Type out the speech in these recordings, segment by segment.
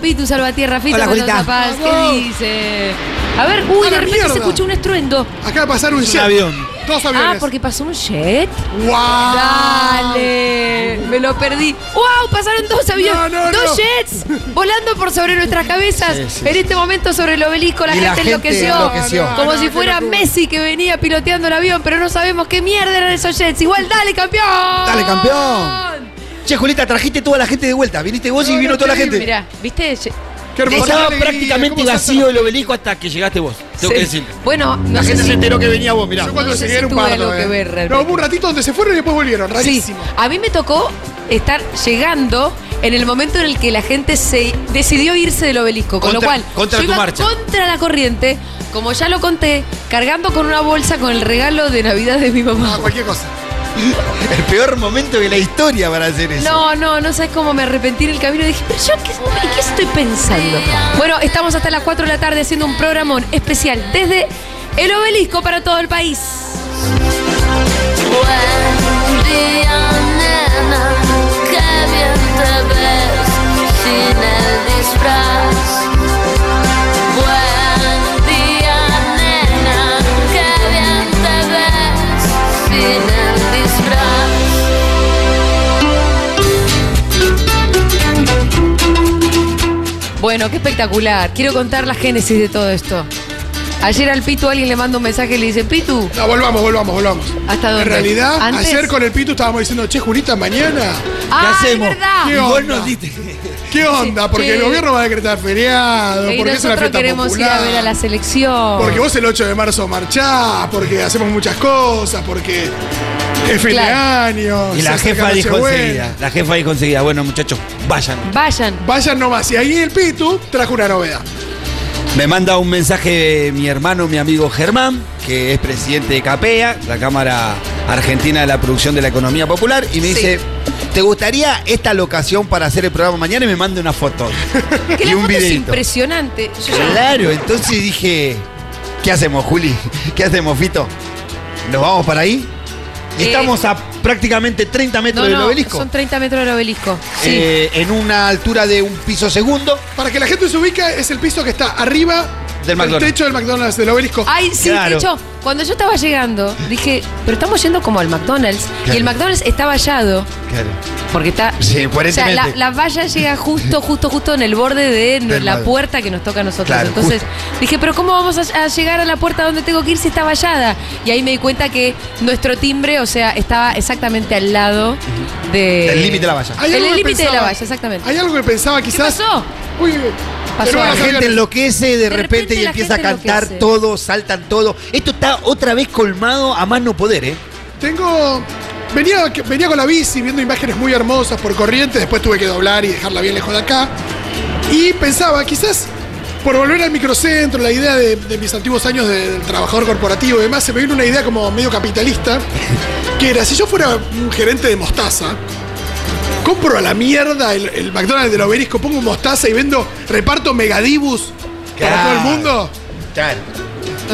Pitu Salvatierra, Fito Hola, Mendoza Julita. Paz, ¿qué dice? A ver, uy, A de la repente se escuchó un estruendo. Acaba de pasar un Un jet. avión. Dos aviones. Ah, porque pasó un jet. ¡Wow! Dale, me lo perdí. ¡Wow! Pasaron dos aviones, No, no, dos no. jets volando por sobre nuestras cabezas. Sí, sí, en este momento sobre el obelisco la Y gente, la gente enloqueció. enloqueció. Como No, no, si qué fuera locura. Messi que venía piloteando el avión, pero no sabemos qué mierda eran esos jets. Igual, dale, campeón. Dale, campeón. Che, Julita, trajiste toda la gente de vuelta. Viniste vos y No, vino no, toda la gente. Mirá, ¿viste? Qué Estaba alegría, prácticamente vacío el obelisco hasta que llegaste vos. Tengo que Sí. decirlo. Bueno, no La sé gente si- se enteró que venía vos, mirá. Yo cuando llegué si era un tuve parto, algo que eh. ver. No, hubo un ratito donde se fueron y después volvieron. Sí, Rarísimo. a mí me tocó estar llegando en el momento en el que la gente se decidió irse del obelisco, con lo cual contra yo tu iba marcha. contra la corriente, como ya lo conté, cargando con una bolsa con el regalo de Navidad de mi No, mamá. cualquier cosa. El peor momento de la historia para hacer eso. No, no, no sabes cómo me arrepentí en el camino. Dije, pero yo, ¿qué, qué estoy pensando? Bueno, estamos hasta las 4 de la tarde haciendo un programón especial desde el obelisco para todo el país. Buen día, nena, qué bien te ves sin el disfraz. Bueno, qué espectacular. Quiero contar la génesis de todo esto. Ayer al Pitu alguien le manda un mensaje y le dice, Pitu, No, volvamos, volvamos, volvamos. ¿Hasta dónde? En realidad, Antes- ayer con el Pitu estábamos diciendo, che, Julita, mañana. ¡ah, es hacemos? verdad! ¿Qué Y vos onda? nos diste. ¿Qué onda? Porque che. el gobierno va a decretar feriado, Y porque es una nosotros fiesta queremos popular. ir a ver a la selección. Porque vos el 8 de marzo marchás, porque hacemos muchas cosas, porque es fin de Claro. año. Y se la acerca jefa dijo Nochebuena. enseguida. La jefa dijo enseguida, bueno muchachos, vayan. Vayan. Vayan nomás. Y ahí el Pitu trajo una novedad. Me manda un mensaje mi hermano, mi amigo Germán, que es presidente de CAPEA, la Cámara Argentina de la Producción de la Economía Popular, y me Sí. dice, ¿te gustaría esta locación para hacer el programa mañana? Y me manda una foto. Que y la un foto es videito. impresionante. Yo ya- Claro, entonces dije, ¿qué hacemos, Juli? ¿Qué hacemos, Fito? ¿Nos vamos para ahí? Eh, estamos a prácticamente 30 metros No, del no, obelisco. son 30 metros del obelisco. Sí. Eh, en una altura de un piso segundo. Para que la gente se ubique, es el piso que está arriba Del McDonald's. techo del McDonald's del obelisco. Ay, sí, Claro. de hecho, cuando yo estaba llegando, dije, pero estamos yendo como al McDonald's. Y el. McDonald's está vallado, Claro. porque está. Sí, O sea, la, la valla llega justo, justo, justo en el borde de Del la puerta que nos toca a nosotros. Claro, Entonces dije, pero ¿cómo vamos a, a llegar a la puerta donde tengo que ir si está vallada? Y ahí me di cuenta que nuestro timbre, o sea, estaba exactamente al lado de. Del límite de la valla. Hay En algo el que límite de la pensaba- valla, exactamente. Hay algo que pensaba ¿Qué quizás. pasó? Uy, Pasó La gente enloquece de, De repente, repente y empieza a cantar enloquece. todo, saltan todo. Esto está otra vez colmado a más no poder, ¿eh? Tengo. Venía, venía con la bici viendo imágenes muy hermosas por corriente, después tuve que doblar y dejarla bien lejos de acá. Y pensaba, quizás por volver al microcentro, la idea de, de mis antiguos años de- del trabajador corporativo y demás, se me vino una idea como medio capitalista, que era, si yo fuera un gerente de mostaza, compro a la mierda el, el McDonald's del obelisco, pongo mostaza y vendo, reparto megadibus para Claro. todo el mundo. Claro.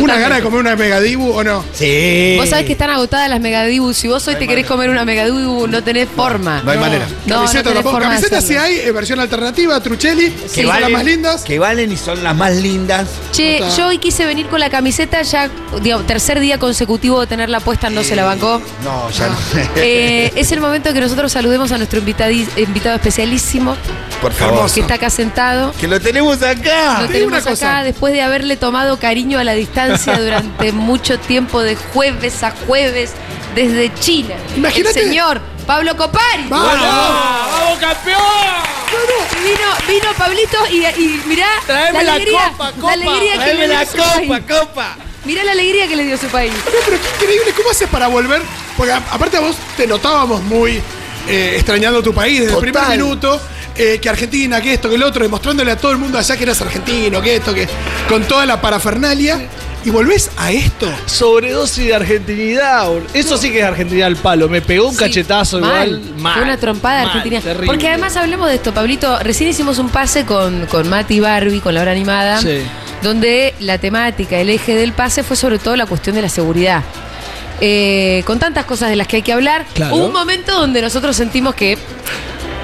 ¿Una gana de comer una megadibu o no? Sí. Vos sabés que están agotadas las megadibus. Si vos hoy te querés comer una megadibu, no tenés forma. No hay manera. No, Camiseta no tenés tampoco. forma de Camiseta sí hacerlo. hay, eh, versión alternativa, Truchelli, que Sí. son las más lindas. Que valen y son las más lindas. Che, Total. yo hoy quise venir con la camiseta, ya, digo, tercer día consecutivo de tenerla puesta, no se la bancó. No, ya no. Eh, es el momento que nosotros saludemos a nuestro invitadi- invitado especialísimo, Por favor. Que está acá sentado. Que lo tenemos acá. Lo tenemos una cosa. acá después de haberle tomado cariño a la distancia durante mucho tiempo, de jueves a jueves, desde China. Imagínate- El señor Pablo Copari. ¡Vamos! ¡Vamos, campeón! Vino, vino Pablito y, y mirá Traeme la la, alegría, copa, la copa. alegría que Tráeme le la país. copa, copa. Mirá la alegría que le dio su país. No, pero qué increíble, ¿cómo haces para volver? Porque a- aparte a vos te notábamos muy eh, extrañando tu país desde el primer minuto. eh, que Argentina, que esto, que el otro, demostrándole a todo el mundo allá que eras argentino, que esto, que. con toda la parafernalia. Y volvés a esto. Sobredosis de argentinidad. Eso sí que es argentinidad al palo. Me pegó un Sí, cachetazo mal. igual. Mal. Fue una trompada Mal, argentina. terrible. Porque además hablemos de esto, Pablito. Recién hicimos un pase con, con Mati Barbie, con la hora animada, Sí. donde la temática, el eje del pase fue sobre todo la cuestión de la seguridad. Eh, con tantas cosas de las que hay que hablar, Claro. hubo un momento donde nosotros sentimos que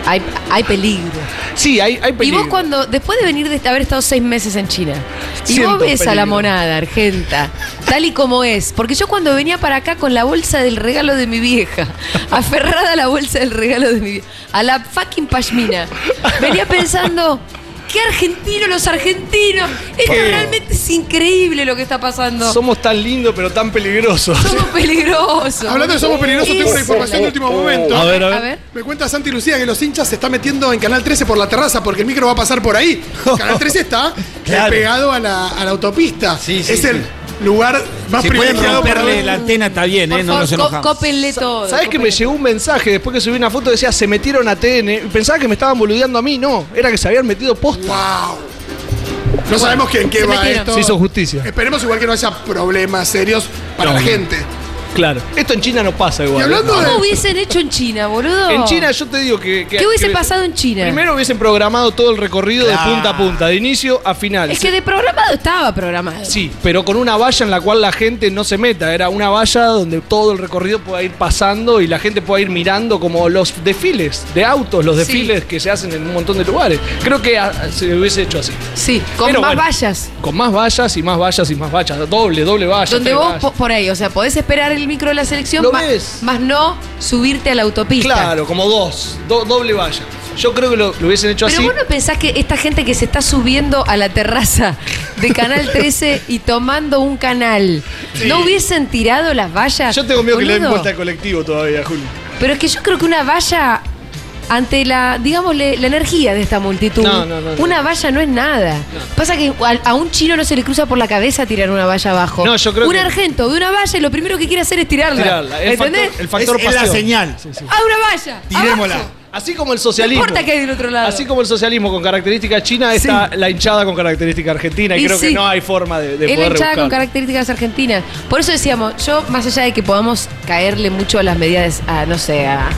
Hay, hay peligro. Sí, hay, hay Y peligro. vos cuando, después de venir de haber estado seis meses en China, y Siento vos ves a la monada argenta, tal y como es, porque yo cuando venía para acá con la bolsa del regalo de mi vieja, aferrada a la bolsa del regalo de mi vieja, a la fucking pashmina, venía pensando, qué argentinos los argentinos, esto realmente es increíble lo que está pasando. Somos tan lindos, pero tan peligrosos. Somos peligrosos. Hablando de somos peligrosos, tengo una información de último momento. A ver, a ver. A ver. Me cuenta Santi Lucía que los hinchas se están metiendo en Canal 13 por la terraza porque el micro va a pasar por ahí. Canal 13 está Claro. pegado a la, a la autopista. Sí, sí, es sí. Lugar más Si pueden privilegiado para romperle ver. la antena, está bien, Por ¿eh? No favor, nos enojamos. cópenle todo. ¿Sabes que me llegó un mensaje después que subí una foto? Decía, se metieron a TN. Y Pensaba que me estaban boludeando a mí. No, era que se habían metido posta. ¡Wow! No sabemos que en qué va metieron. esto. Se hizo justicia. Esperemos igual que no haya problemas serios para No, la gente. Claro. Esto en China no pasa igual. Hablando ¿eh? de- ¿Cómo hubiesen hecho en China, boludo? En China yo te digo que... que- ¿Qué hubiese que- pasado en China? Primero hubiesen programado todo el recorrido Claro. de punta a punta, de inicio a final. Es que de programado estaba programado. Sí, pero con una valla en la cual la gente no se meta. Era una valla donde todo el recorrido pueda ir pasando y la gente pueda ir mirando como los desfiles de autos, los Sí. desfiles que se hacen en un montón de lugares. Creo que se hubiese hecho así. Sí, con Pero más bueno, vallas. Con más vallas y más vallas y más vallas. Doble, doble valla. Donde vos vallas. por ahí, o sea, podés esperar el micro de la selección, Lo ves. más no subirte a la autopista. Claro, como dos. do- doble valla. Yo creo que lo, lo hubiesen hecho Pero así. vos no pensás que esta gente que se está subiendo a la terraza de Canal 13 y tomando un canal, ¿no hubiesen tirado las vallas? Yo tengo miedo que le den Boludo. vuelta al colectivo todavía, Julio. Pero es que yo creo que una valla, ante la, digámosle, la energía de esta multitud, No, no, no, no. una valla no es nada. Pasa que a, a un chino no se le cruza por la cabeza tirar una valla abajo. No, yo creo un que- argento de una valla y lo primero que quiere hacer es tirarla. Tirarla. El ¿Entendés? factor, el factor Es- es la señal. Sí, sí. ¡Ah, una valla! Tirémosla. abajo. Así como el No socialismo. importa que hay del otro lado. Así como el socialismo con características chinas, Sí. está la hinchada con características argentinas. Y, Y creo sí. que no hay forma de, de es la hinchada con características argentinas. Por eso decíamos, yo, más allá de que podamos caerle mucho a las medidas, a, no sé, a,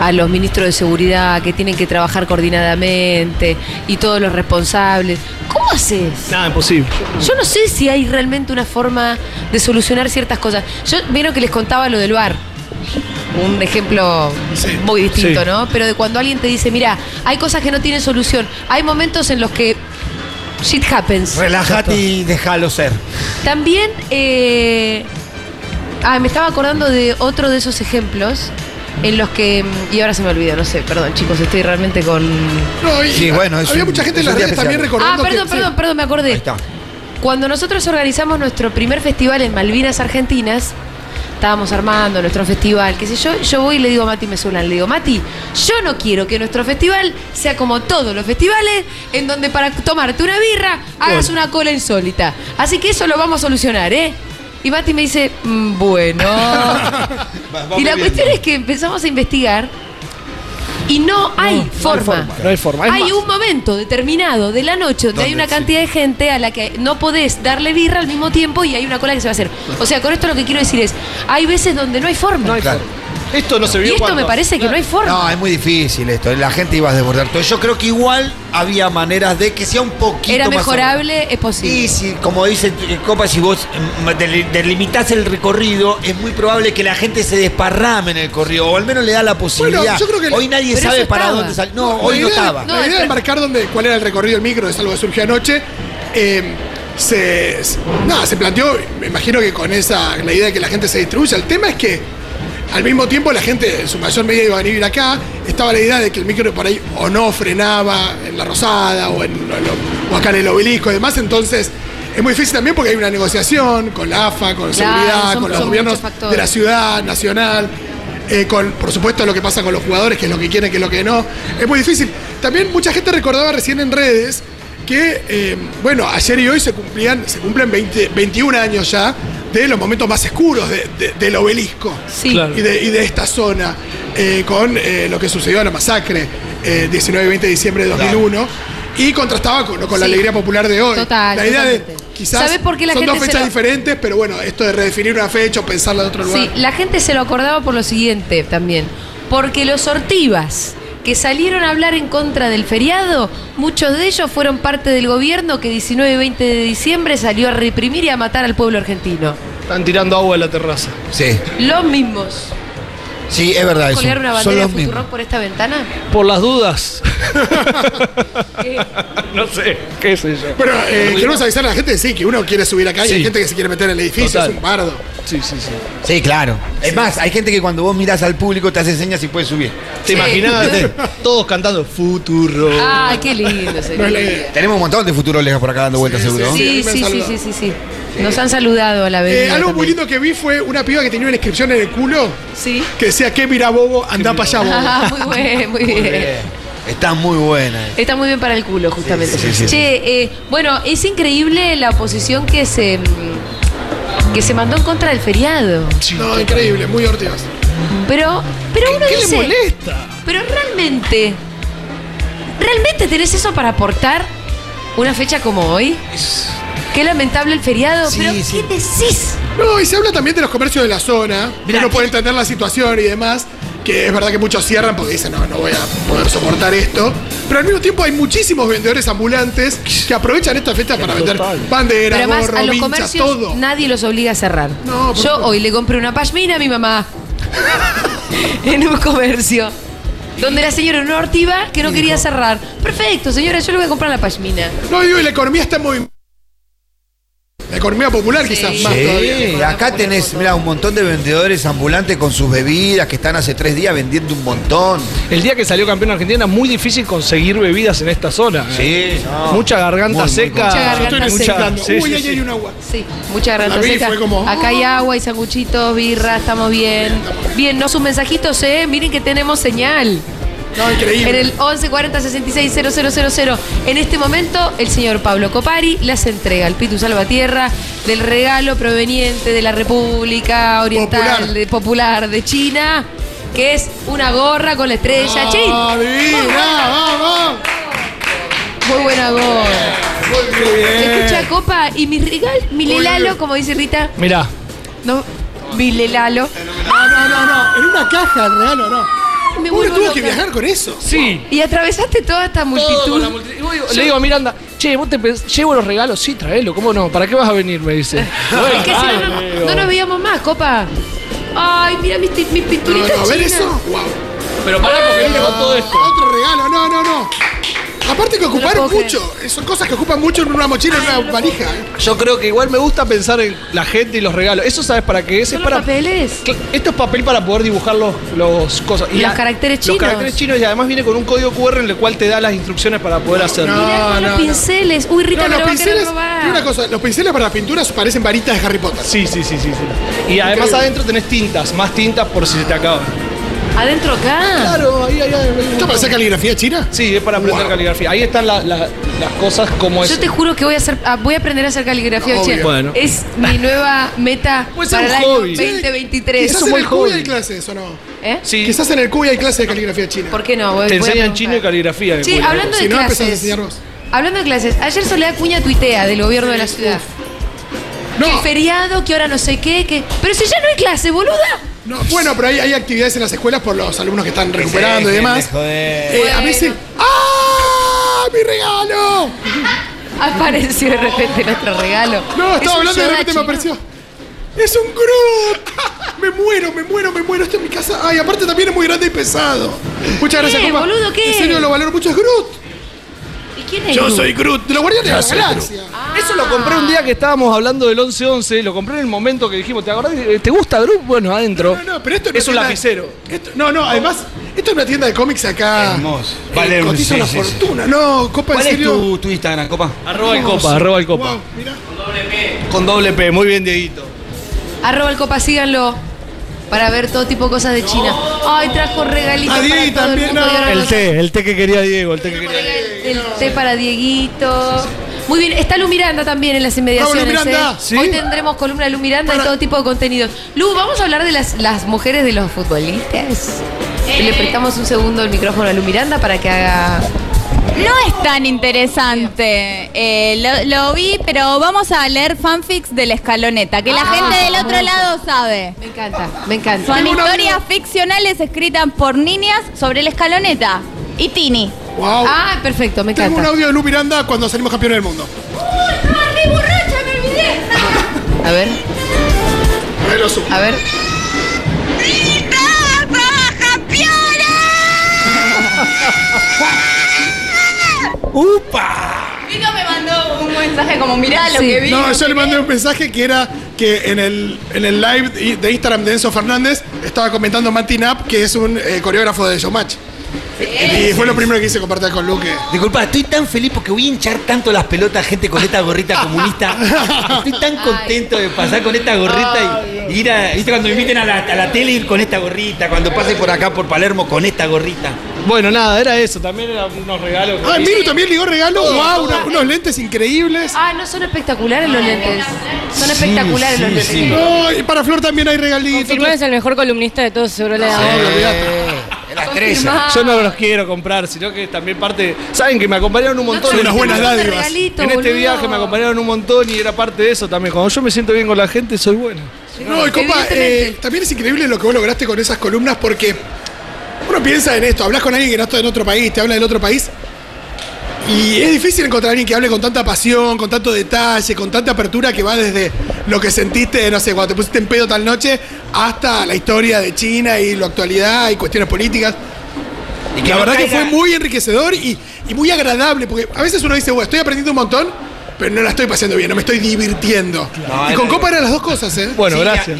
a los ministros de seguridad que tienen que trabajar coordinadamente y todos los responsables, ¿cómo haces? Nada, imposible. Yo no sé si hay realmente una forma de solucionar ciertas cosas. Yo vieron que les contaba lo del bar. Un ejemplo muy distinto, Sí. ¿no? Pero de cuando alguien te dice, mira, hay cosas que no tienen solución. Hay momentos en los que shit happens. Relájate y déjalo ser. También, eh, ah, me estaba acordando de otro de esos ejemplos en los que, y ahora se me olvidó, no sé, perdón chicos, estoy realmente con... No, y Sí, bueno, es había un- mucha gente es en las redes también especial. Ah, recordando perdón, que- perdón, sí. perdón, me acordé. Ahí está. Cuando nosotros organizamos nuestro primer festival en Malvinas Argentinas, estábamos armando nuestro festival, qué sé yo, yo voy y le digo a Mati Mesulan, le digo, Mati, yo no quiero que nuestro festival sea como todos los festivales, en donde para tomarte una birra hagas una cola insólita. Así que eso lo vamos a solucionar, ¿eh? Y Mati me dice, "Mm, bueno. y la cuestión es que empezamos a investigar y no hay forma. No hay forma. Es Hay más, un momento determinado de la noche donde hay una cantidad de gente a la que no podés darle birra al mismo tiempo y hay una cola que se va a hacer. O sea, con esto lo que quiero decir es, hay veces donde no hay forma. no hay Claro. forma. Esto no se y vio esto cuando- me parece que no hay forma. No, es muy difícil esto. La gente iba a desbordar todo. Yo creo que igual había maneras de que sea un poquito Era más mejorable, es posible. Y si, como dice eh, Copa, si vos mm, del- delimitás el recorrido, es muy probable que la gente se desparrame en el corrido, o al menos le da la posibilidad. yo creo que- hoy nadie sabe para estaba. dónde salir. No, hoy no estaba. No, la idea de marcar dónde, cuál era el recorrido del micro, es algo que surgió anoche. eh, se, se- nada, se planteó, me imagino que con esa, la idea de que la gente se distribuya. El tema es que al mismo tiempo la gente, en su mayor medida, iba a venir acá. Estaba la idea de que el micro por ahí o no frenaba en la Rosada o, en, o acá en el obelisco y demás. Entonces, es muy difícil también porque hay una negociación con la AFA, con Claro, seguridad, son- con los gobiernos de la ciudad, nacional. eh, con, por supuesto, lo que pasa con los jugadores, que es lo que quieren, que es lo que no. Es muy difícil. También mucha gente recordaba recién en redes que, eh, bueno, ayer y hoy se cumplían, se cumplen 20 21 años ya de los momentos más oscuros de- de- del obelisco Sí. Claro. y, de, y de esta zona, eh, con eh, lo que sucedió en la masacre, eh, 19 y 20 de diciembre de 2001. Y contrastaba con, con la Sí. alegría popular de hoy. Total, La idea de totalmente. quizás ¿Sabe por qué la son gente dos fechas lo- diferentes, pero bueno, esto de redefinir una fecha o pensarla de otro lugar. Sí, la gente se lo acordaba por lo siguiente también. Porque los sortivas que salieron a hablar en contra del feriado, muchos de ellos fueron parte del gobierno que 19 y 20 de diciembre salió a reprimir y a matar al pueblo argentino. Están tirando agua en la terraza. Sí. Los mismos. Sí, es verdad eso. colgar una Son bandera de. Futurock por esta ventana? Por las dudas. ¿Qué? no sé, qué sé yo. Pero eh, queremos avisar a la gente, sí, que uno quiere subir acá y Sí. hay gente que se quiere meter en el edificio, Total. es un bardo. Sí, sí, sí. Sí, claro. Es más, hay gente que cuando vos mirás al público te hace señas y puedes subir. ¿Te Sí. imaginas todos cantando Futuro? Ay, qué lindo sería. No. Tenemos un montón de futurolegas por acá dando vueltas, seguro. sí, Sí, sí, sí, sí, sí, sí. Nos han saludado a la vez. Eh, algo muy lindo que vi fue una piba que tenía una inscripción en el culo Sí. que decía, ¿qué mira bobo? Anda para allá, bobo. Ah, muy bien, muy bien. Bien. Está muy buena. Está muy bien para el culo, justamente. Sí, sí, sí, che, eh, bueno, es increíble la oposición que se mm, que se mandó en contra del feriado. No, increíble, muy ortigas. Pero, pero uno ¿Qué le dice, molesta? pero realmente, realmente tenés eso para aportar una fecha como hoy. Qué lamentable el feriado. Sí, pero sí. ¿qué decís? No, y se habla también de los comercios de la zona. Mirá, uno puede ¿qué- entender la situación y demás. Que es verdad que muchos cierran porque dicen, no, no voy a poder soportar esto. Pero al mismo tiempo hay muchísimos vendedores ambulantes que aprovechan esta fecha para vender banderas, Pero además a los vinchas, comercios todo. nadie los obliga a cerrar. No, por Yo supuesto. hoy le compré una pashmina a mi mamá en un comercio. Donde la señora era una ortiva que no quería cerrar. Perfecto, señora, yo le voy a comprar la pashmina. No, digo, y la economía está muy... La economía popular quizás más todavía. Sí, acá tenés, mira, un montón de vendedores ambulantes con sus bebidas que están hace tres días vendiendo un montón. El día que salió campeón Argentina muy difícil conseguir bebidas en esta zona. ¿eh? Sí, no. Mucha garganta Muy, muy seca. Mucha garganta necesitando. sí, Uy, ahí sí. hay un agua. Sí, mucha garganta seca. fue como, Acá hay agua, hay sanguchitos, birra, estamos bien. Bien, no sus mensajitos, ¿eh? Miren que tenemos señal. No, increíble. En el 1140 66 000. En este momento, el señor Pablo Copari las entrega al Pitu Salvatierra del regalo proveniente de la República Oriental Popular. de, Popular de China, que es una gorra con la estrella. Chin. ¡Ah, divina! ¡Vamos! Muy buena gorra. Muy bien. Escucha, Copa, y mi regal, mi lelalo, como dice Rita. Mirá, No, mi lelalo. No, no, no, no. En una caja, el regalo, no. Me vuelvo tuvo que loca. viajar con eso. sí. Y atravesaste toda esta multitud. la multitud. Y voy- Le digo a Miranda, che, ¿vos te pens- llevo los regalos? Sí, traelo, ¿cómo no? ¿Para qué vas a venir? Me dice. Es que si no, no, no nos veíamos más, Copa. Ay, mira mis, ti- mis No, pinturitas no, ¿ver chinas. eso? ¡Wow! Pero pará, porque viene con todo esto. Otro regalo, no, no, no. Aparte que ocuparon mucho. Son cosas que ocupan mucho en una mochila, en una valija. ¿eh? Yo creo que igual me gusta pensar en la gente y los regalos. ¿Eso sabes para qué es? ¿Son Es los para. papeles? Cl- Esto es papel para poder dibujar los, los cosas. Los caracteres chinos. Los caracteres chinos y además viene con un código QR en el cual te da las instrucciones para poder hacerlo. no. Mirá con los no. pinceles. Uy, Rita, No, me los lo va a querer pinceles. robar. una cosa, los pinceles para las pinturas parecen varitas de Harry Potter. Sí, sí, sí, sí, sí. Y además Increíble. adentro tenés tintas, más tintas por si se te acaban. Adentro acá. Claro, ahí, ahí, ahí. ¿Esto para hacer caligrafía china? Sí, es para aprender Wow. caligrafía. Ahí están la- la- las cosas como es. Yo te juro que voy a hacer, ah, voy a aprender a hacer caligrafía Obvio. china. Bueno. Es mi nueva meta Puede ser para el un año hobby. 2023. Quizás un en buen el hobby. hay clases, ¿o no? ¿Eh? Sí, Quizás en el CUI hay clases de caligrafía china. ¿Por qué no? Voy- te voy a enseñan preguntar. chino y caligrafía. en el Sí, hablando de Si no, empezás a clases. enseñar vos. Hablando de clases, ayer Soledad Cuña tuitea del gobierno de la ciudad. Que No, feriado, que ahora no sé qué, que. Pero si ya no hay clase, boluda. No, bueno, pero hay, hay actividades en las escuelas por los alumnos que están recuperando y demás. Eh, a veces. ¡Ah! ¡Mi regalo! Apareció de repente nuestro regalo. No, Es estaba hablando y de repente me apareció. ¡Es un Groot! Me muero, me muero, me muero. Esto en mi casa. Ay, aparte también es muy grande y pesado. Muchas gracias, ¿Qué, compa. boludo, qué? En serio, lo valoro mucho. Es Groot. ¿Y quién es? Groot? Groot. De los guardianes de la galaxia. Eso lo compré un día que estábamos hablando del 11-11, lo compré en el momento que dijimos, ¿te acordás? ¿Te gusta Group? Bueno, adentro. No, no, pero esto no es un tienda- lapicero. esto- no, no, además, esto es una tienda de cómics acá. Hermoso. Eh, Vale, cotiza sí, una sí, sí. fortuna. No, copa, en ¿Cuál es serio. tu, tu Instagram, copa? Arroba el copa, arroba el copa. Wow, mirá. Con doble P, muy bien, Dieguito. Arroba el copa, síganlo. Para ver todo tipo de cosas de China. Ay, trajo regalitos Ah, para también, el mundo. no. y ahora El té, el té que quería Diego, el té que quería Diego. El té para Dieguito. Muy bien, está Lu Miranda también en las inmediaciones. Vamos, Lu Miranda. ¿eh? ¿Sí? Hoy tendremos columna de Lu Miranda y Para- todo tipo de contenidos. Lu, vamos a hablar de las, las mujeres de los futbolistas. Le prestamos un segundo el micrófono a Lu Miranda para que haga. No es tan interesante. Eh, lo, lo vi, pero vamos a leer fanfics de la escaloneta, que la Ah, gente del otro me lado sabe. Me encanta, me encanta. Son Tengo historias ficcionales escritas por niñas sobre la escaloneta. Y Tini. Wow. Ah, perfecto, me Tengo un encanta. audio de Lu Miranda cuando salimos campeones del mundo. A ver, A ver, lo subo. a ver. ¡Upa! Vito me mandó un mensaje como, mirá lo Sí. que vi. No, yo le mandé qué". un mensaje que era que en el, en el live de Instagram de Enzo Fernández estaba comentando Mati Knapp, que es un eh, coreógrafo de Showmatch. Y fue lo primero que hice compartir con Luque. Disculpa, estoy tan feliz porque voy a hinchar tanto las pelotas gente con esta gorrita comunista. Estoy tan contento de pasar con esta gorrita y, y ir a. ¿Viste cuando me inviten a la, a la tele ir con esta gorrita? Cuando pase por acá por Palermo con esta gorrita. Bueno, nada, era eso. También eran unos regalos. que- Ah, Miru también ligó regalo. ¡Wow! una- unos lentes increíbles. Ah, no son espectaculares los lentes. Son espectaculares los sí, lentes. sí. No, y para Flor también hay regalitos. Confirmó es el mejor columnista de todos seguro le da Eh, la estrella. Yo no los quiero comprar, sino que también parte. Saben que me acompañaron un montón. Son unas buenas dádivas. regalito, En este boludo. viaje me acompañaron un montón y era parte de eso también. Cuando yo me siento bien con la gente, soy bueno. No, y compa, eh, también es increíble lo que vos lograste con esas columnas porque piensa en esto, hablas con alguien que no está en otro país, te habla del otro país. Y es difícil encontrar a alguien que hable con tanta pasión, con tanto detalle, con tanta apertura que va desde lo que sentiste, no sé, cuando te pusiste en pedo tal noche, hasta la historia de China y la actualidad y cuestiones políticas. Y que la no verdad que fue muy enriquecedor y, y muy agradable, porque a veces uno dice, bueno, estoy aprendiendo un montón, pero no la estoy pasando bien, no me estoy divirtiendo. No, y con era- Copa eran las dos cosas, ¿eh? Bueno, Sí, gracias.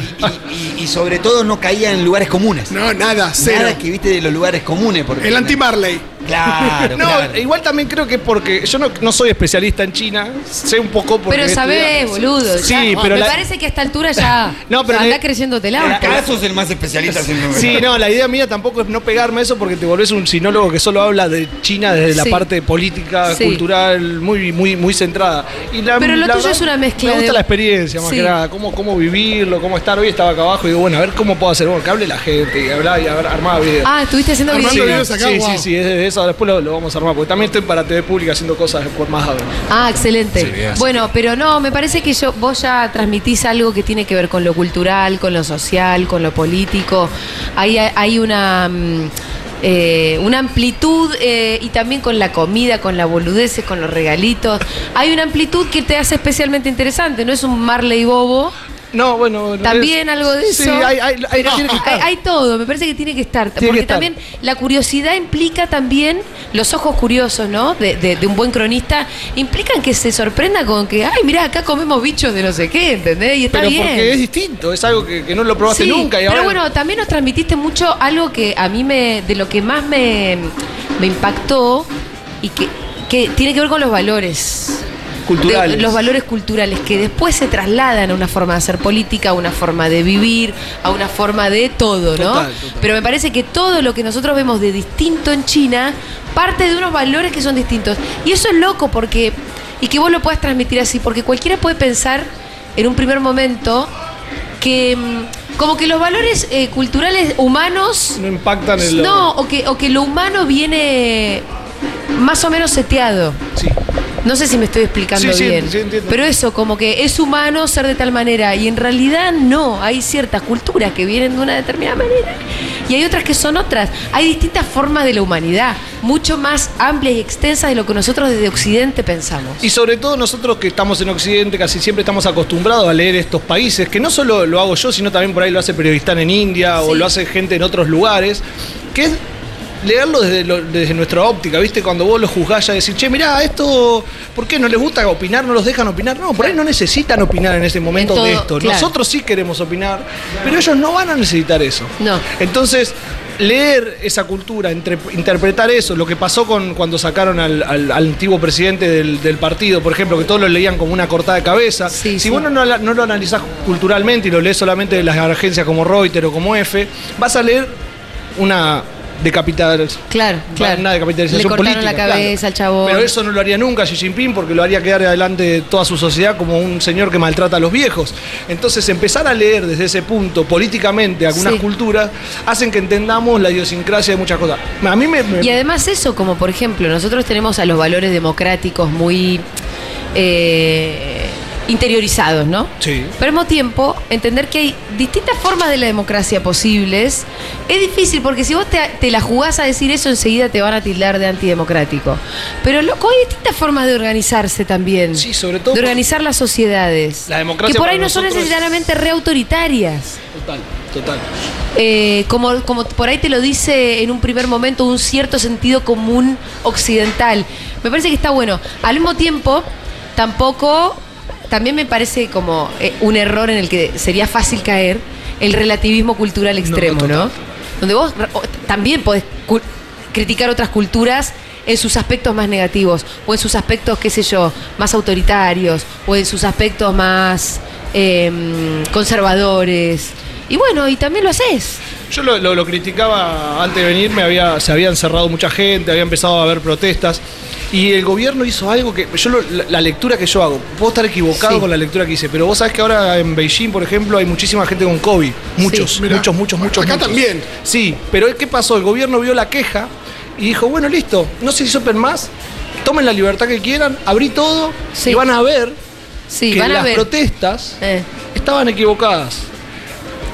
Y, y- y sobre todo no caía en lugares comunes. No, nada, cero. Nada que viste de los lugares comunes. Porque El anti-Marley. Claro, No, claro. igual también creo que es porque yo no, no soy especialista en China, sé un poco porque. Pero sabés, estudiado. boludo. Sí, ya. pero Me la- parece que a esta altura ya No, pero anda le- creciéndote la Acá sos el más especialista Sí, no, la idea mía tampoco es no pegarme a eso porque te volvés un sinólogo que solo habla de China desde la parte política, Sí. cultural, muy, muy, muy centrada. Y la- Pero lo la tuyo verdad, es una mezcla Me gusta de- la experiencia, más Sí. que nada, cómo, cómo vivirlo, cómo estar. Hoy estaba acá abajo y digo, bueno, a ver cómo puedo hacer, bueno, que hable la gente y hablar y armar videos. Ah, estuviste haciendo Armando videos. videos acá, sí, wow. sí, sí, es de eso. Después lo, lo vamos a armar. Porque también estoy para TV Pública haciendo cosas por más. Ah, excelente. Sí, bueno, pero no, me parece que yo, vos ya transmitís algo que tiene que ver con lo cultural, con lo social, con lo político. Ahí hay, hay una, mm, eh, una amplitud eh, y también con la comida, con la boludeces, con los regalitos. Hay una amplitud que te hace especialmente interesante, no es un Marley bobo. No, bueno. no También es- algo de Sí, eso. hay, hay, hay- tiene que estar. hay, todo, me parece que tiene que estar. Tiene que porque estar. también la curiosidad implica también, los ojos curiosos, ¿no? De, de- de un buen cronista, implican que se sorprenda con que, ay, mirá, acá comemos bichos de no sé qué, ¿entendés? Y está Pero bien. porque es distinto, es algo que, que no lo probaste Sí, nunca. Y pero ahora- bueno, también nos transmitiste mucho algo que a mí me, de lo que más me, me impactó y que, que tiene que ver con los valores. Culturales. De- los valores culturales que después se trasladan a una forma de hacer política, a una forma de vivir, a una forma de todo, ¿no? Total, total. Pero me parece que todo lo que nosotros vemos de distinto en China parte de unos valores que son distintos. Y eso es loco porque y que vos lo puedas transmitir así, porque cualquiera puede pensar en un primer momento que mm, como que los valores eh, culturales humanos no impactan en lo. no, o que, o que lo humano viene más o menos seteado. Sí. No sé si me estoy explicando Sí, sí, bien. sí, entiendo. pero eso, como que es humano ser de tal manera. Y en realidad no. Hay ciertas culturas que vienen de una determinada manera. Y hay otras que son otras. Hay distintas formas de la humanidad. Mucho más amplias y extensas de lo que nosotros desde Occidente pensamos. Y sobre todo nosotros que estamos en Occidente, casi siempre estamos acostumbrados a leer estos países, que no solo lo hago yo, sino también por ahí lo hace periodista en India o lo hace gente en otros lugares, que es leerlo desde, lo- desde nuestra óptica, ¿viste? Cuando vos lo juzgás ya decir, che, mirá, esto, ¿por qué no les gusta opinar? ¿No los dejan opinar? No, por ahí no necesitan opinar en ese momento En todo, de esto. claro. Nosotros sí queremos opinar, pero ellos no van a necesitar eso. No. Entonces, leer esa cultura, entre- interpretar eso, lo que pasó con cuando sacaron al, al- al antiguo presidente del, del partido, por ejemplo, que todos lo leían como una cortada de cabeza. Sí, si sí. vos no, no lo analizás culturalmente y lo lees solamente de las agencias como Reuters o como F, vas a leer una decapitación. Claro, claro. Una decapitalización Le cortaron política, la cabeza claro. al chabón. Pero eso no lo haría nunca Xi Jinping porque lo haría quedar adelante de toda su sociedad como un señor que maltrata a los viejos. Entonces, empezar a leer desde ese punto políticamente algunas Sí. culturas hacen que entendamos la idiosincrasia de muchas cosas. A mí me. me- Y además eso, como por ejemplo, nosotros tenemos a los valores democráticos muy... eh, interiorizados, ¿no? Sí. Pero al mismo tiempo, entender que hay distintas formas de la democracia posibles es difícil porque si vos te, te la jugás a decir eso, enseguida te van a tildar de antidemocrático. Pero loco, hay distintas formas de organizarse también. Sí, sobre todo De organizar las sociedades. La democracia Que por ahí no son es- necesariamente reautoritarias. Total, total. Eh, como, como por ahí te lo dice en un primer momento un cierto sentido común occidental. Me parece que está bueno. Al mismo tiempo, tampoco, también me parece como eh, un error en el que sería fácil caer el relativismo cultural extremo, ¿no? Donde vos también podés criticar otras culturas en sus aspectos más negativos, o en sus aspectos, qué sé yo, más autoritarios, o en sus aspectos más em, conservadores. Y bueno, y también lo haces. Yo lo, lo- lo criticaba antes de venir, me había, se había encerrado mucha gente, había empezado a haber protestas. Y el gobierno hizo algo que. Yo lo- la, la lectura que yo hago, puedo estar equivocado Sí. con la lectura que hice, pero vos sabés que ahora en Beijing, por ejemplo, hay muchísima gente con COVID. Muchos, Sí. Muchos, muchos, muchos. Acá muchos. también. Sí, pero ¿qué pasó? El gobierno vio la queja y dijo, bueno, listo, no se hizo más, tomen la libertad que quieran, abrí todo Sí. y van a ver Sí, que van a las ver. protestas Eh. estaban equivocadas.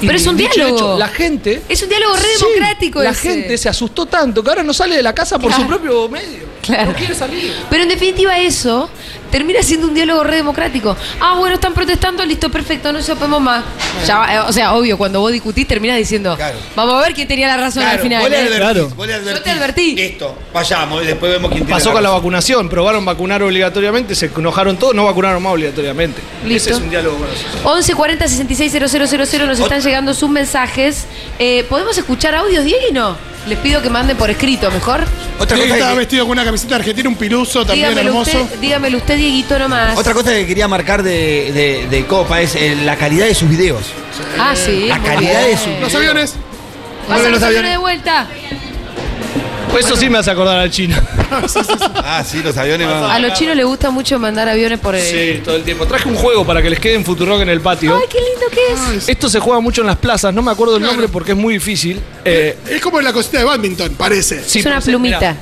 Pero es un diálogo. hecho, la gente. Es un diálogo re Sí, democrático La ese. gente se asustó tanto que ahora no sale de la casa por Claro. su propio medio. Claro. No quiere salir. Pero en definitiva eso termina siendo un diálogo re democrático. Ah, bueno, están protestando, listo, perfecto, no se podemos más. Ya va- eh, o sea, obvio, cuando vos discutís terminás diciendo, Claro. vamos a ver quién tenía la razón al final. vos le ¿eh? advertís, Claro. vos le advertís. Yo te advertí. Listo, vayamos y después vemos quién tiene Pasó con la vacunación, probaron vacunar obligatoriamente, se enojaron todos, no vacunaron más obligatoriamente. Listo. Ese es un diálogo con nosotros. 11 40 66 000 nos están llegando sus mensajes. Eh, ¿Podemos escuchar audios, Diego? No. Les pido que manden por escrito, mejor. Otra cosa, estaba que, vestido con una camiseta argentina, un piluso también Dígamelo hermoso. usted, dígamelo usted, Dieguito, nomás. otra cosa que quería marcar de, de- de Copa es eh, la calidad de sus videos. Ah, sí. La calidad bien. de su- Los aviones. Pasa Vuelven los aviones. de vuelta. Pues Eso sí me hace acordar al chino. Ah, sí, los aviones van. A los chinos les gusta mucho mandar aviones por el. Sí, todo el tiempo. Traje un juego para que les quede en Futurock en el patio. Ay, qué lindo que es. Esto se juega mucho en las plazas, no me acuerdo el Claro. nombre porque es muy difícil. Eh, Es como la cosita de badminton, parece. sí, es una plumita. mirá,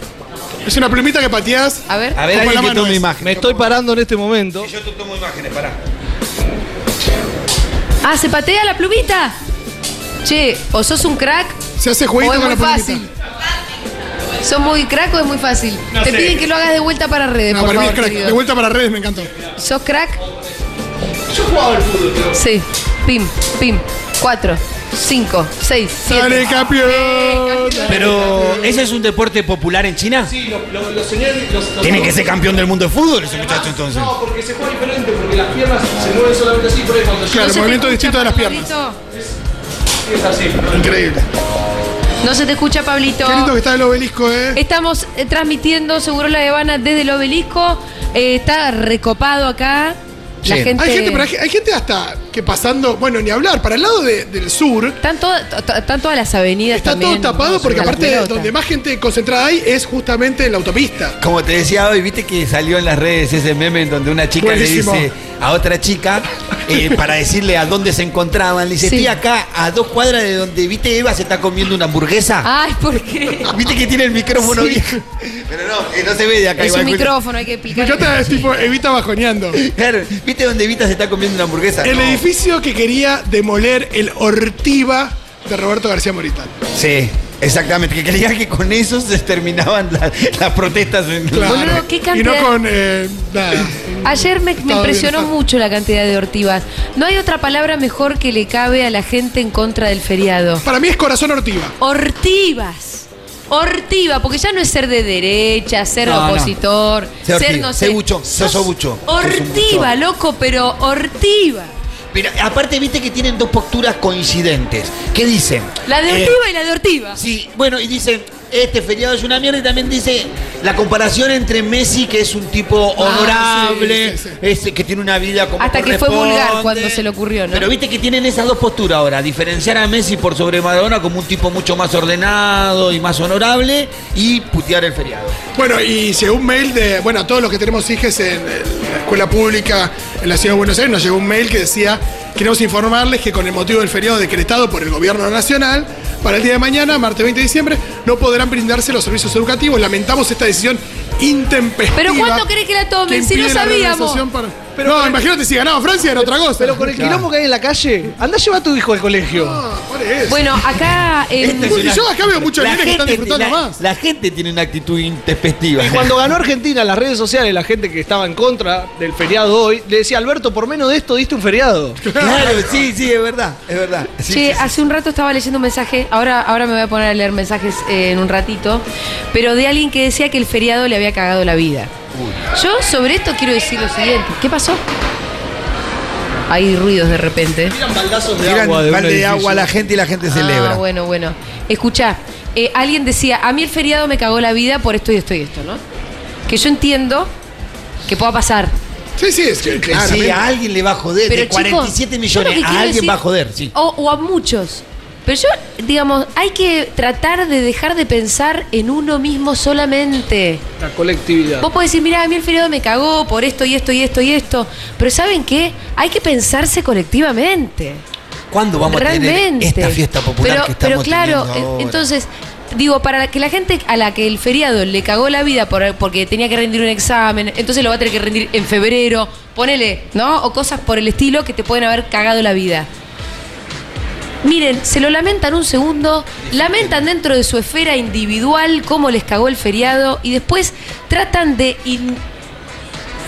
Es una plumita que pateás. A ver. A ver, Como alguien la que mano tome es. imagen. me estoy parando en este momento. Yo te tomo imágenes, pará. Ah, ¿se patea la plumita? Che, o sos un crack Se hace o jueguito es con muy la plumita. fácil. ¿Sos muy crack o es muy fácil? No Te sé. piden que lo hagas de vuelta para redes, No, por para mí es favor, crack. querido. De vuelta para redes me encantó. ¿Sos crack? Yo jugaba al fútbol, pero. Sí. Pim, pim. Cuatro, cinco, seis, ¡Dale, siete. campeón! Pero, ¿ese es un deporte popular en China? Sí, lo- lo- los señores. los- los- Tiene que ser campeón del mundo de fútbol ese muchacho entonces. No, porque se juega diferente, porque las piernas se mueven solamente así, por ahí cuando Claro, ¿No se te movimiento distinto de las piernas. Es así. Increíble. No se te escucha, Pablito. Qué lindo que está el obelisco, ¿eh? Estamos eh, transmitiendo Seguro La Habana desde el obelisco. Eh, está recopado acá. La gente. Hay gente, pero hay, hay gente hasta que pasando, bueno, ni hablar, para el lado de- del sur, Están, todas- to- to- están todas las avenidas está también. todo tapado porque a la aparte pelota. donde más gente concentrada hay es justamente en la autopista. Como te decía hoy, viste que salió en las redes ese meme en donde una chica Buenísimo. le dice a otra chica eh, para decirle a dónde se encontraban. Le dice, Sí. estoy acá a dos cuadras de donde, viste, Eva se está comiendo una hamburguesa. Ay, ¿por qué? Viste que tiene el micrófono viejo. Pero no, eh, no se ve de acá Es un igual. micrófono, hay que Me explicar. encanta, es tipo Evita bajoneando. Claro, viste donde Evita se está comiendo una hamburguesa. El No. edificio que quería demoler el Ortiva de Roberto García Moritán. Sí, exactamente. Que creía que con eso se terminaban la- las protestas en Claro. Boludo, qué y no con eh, nada. Ayer me, impresionó bien, mucho la cantidad de ortivas. No hay otra palabra mejor que le cabe a la gente en contra del feriado. Para mí es corazón Ortiva. Ortivas. Ortiva, porque ya no es ser de derecha, ser No, no. opositor, Ser ser ortiva, no ser sé. bucho, sos obucho, sos un Ortiva, buchón. loco, pero ortiva. Pero aparte, viste que tienen dos posturas coincidentes. ¿Qué dicen? La de Eh, ortiva y la de ortiva. Sí, bueno, y dicen, este feriado es una mierda y también dice la comparación entre Messi, que es un tipo honorable, sí, sí, sí. este, que tiene una vida como Hasta que fue vulgar cuando se le ocurrió, ¿no? Pero viste que tienen esas dos posturas ahora, diferenciar a Messi por sobre Maradona como un tipo mucho más ordenado y más honorable y putear el feriado. Bueno, y llegó un mail de, bueno, a todos los que tenemos hijos en, en la escuela pública en la ciudad de Buenos Aires, nos llegó un mail que decía, queremos informarles que con el motivo del feriado decretado por el gobierno nacional, para el día de mañana, martes 20 de diciembre, no podrán brindarse los servicios educativos. Lamentamos esta decisión intempestiva. Pero ¿cuándo querés que la tomen? Si no sabíamos. para- no, imagínate si ganaba Francia era otra cosa. Pero con el quilombo que hay en la calle, anda lleva a tu hijo al colegio. Ah, por eso. Bueno, acá. en- Esta es Uy, una- yo acá veo muchos la nenes que están gente- disfrutando la- más. La gente tiene una actitud intempestiva. Y cuando ganó Argentina, las redes sociales, la gente que estaba en contra del feriado hoy, le decía, Alberto, por menos de esto diste un feriado. Claro, sí, sí, es verdad, es verdad. Sí, Che, sí, sí. hace un rato estaba leyendo un mensaje, ahora, ahora me voy a poner a leer mensajes eh, en un ratito, pero de alguien que decía que el feriado le había cagado la vida. Yo sobre esto quiero decir lo siguiente. ¿Qué pasó? Hay ruidos de repente. Tiran baldazos de Tiran agua de un balde de agua a la gente y la gente celebra. Ah, bueno, bueno. Escuchá, eh, alguien decía, a mí el feriado me cagó la vida por esto y esto y esto, ¿no? Que yo entiendo que pueda pasar. Sí, sí, es que Sí, claramente. a alguien le va a joder. Pero de 47 chicos, yo lo millones, a alguien decir- va a joder, sí. O, o a muchos. Pero yo, digamos, hay que tratar de dejar de pensar en uno mismo solamente. La colectividad. Vos podés decir, mira, a mí el feriado me cagó por esto y esto y esto y esto. Pero ¿saben qué? Hay que pensarse colectivamente. ¿Cuándo vamos Realmente. a tener esta fiesta popular pero, que estamos Pero claro, teniendo ahora? entonces, digo, para que la gente a la que el feriado le cagó la vida por- porque tenía que rendir un examen, entonces lo va a tener que rendir en febrero, ponele, ¿no? O cosas por el estilo que te pueden haber cagado la vida. Miren, se lo lamentan un segundo, lamentan dentro de su esfera individual cómo les cagó el feriado y después tratan de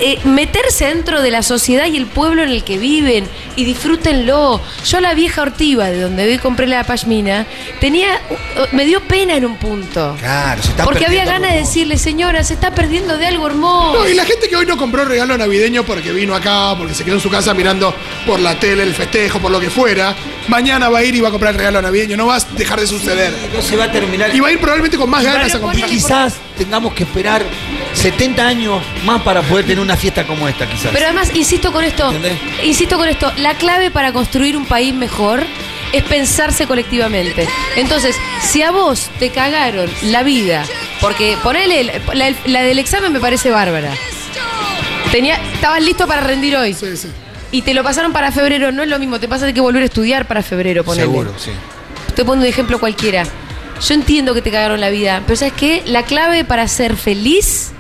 eh, meterse dentro de la sociedad y el pueblo en el que viven y disfrútenlo. Yo a la vieja ortiva, de donde hoy compré la pashmina, tenía, uh, me dio pena en un punto. Claro, se está Porque había ganas de decirle, señora, se está perdiendo de algo hermoso. No, y la gente que hoy no compró regalo navideño porque vino acá, porque se quedó en su casa mirando por la tele el festejo, por lo que fuera, mañana va a ir y va a comprar el regalo navideño. No va a dejar de suceder. No se va a terminar. Y va a ir probablemente con más ganas a comprar. Quizás tengamos que esperar 70 años más para poder tener una fiesta como esta, quizás. Pero además, insisto con esto, ¿Entendés? insisto con esto, la clave para construir un país mejor es pensarse colectivamente. Entonces, si a vos te cagaron la vida, porque ponele, la, la del examen me parece bárbara. Tenía, estabas listo para rendir hoy. Sí, sí. Y te lo pasaron para febrero, no es lo mismo, te pasa de que volver a estudiar para febrero, ponele. Seguro, sí. Te pongo un ejemplo cualquiera. Yo entiendo que te cagaron la vida, pero ¿sabes qué? La clave para ser feliz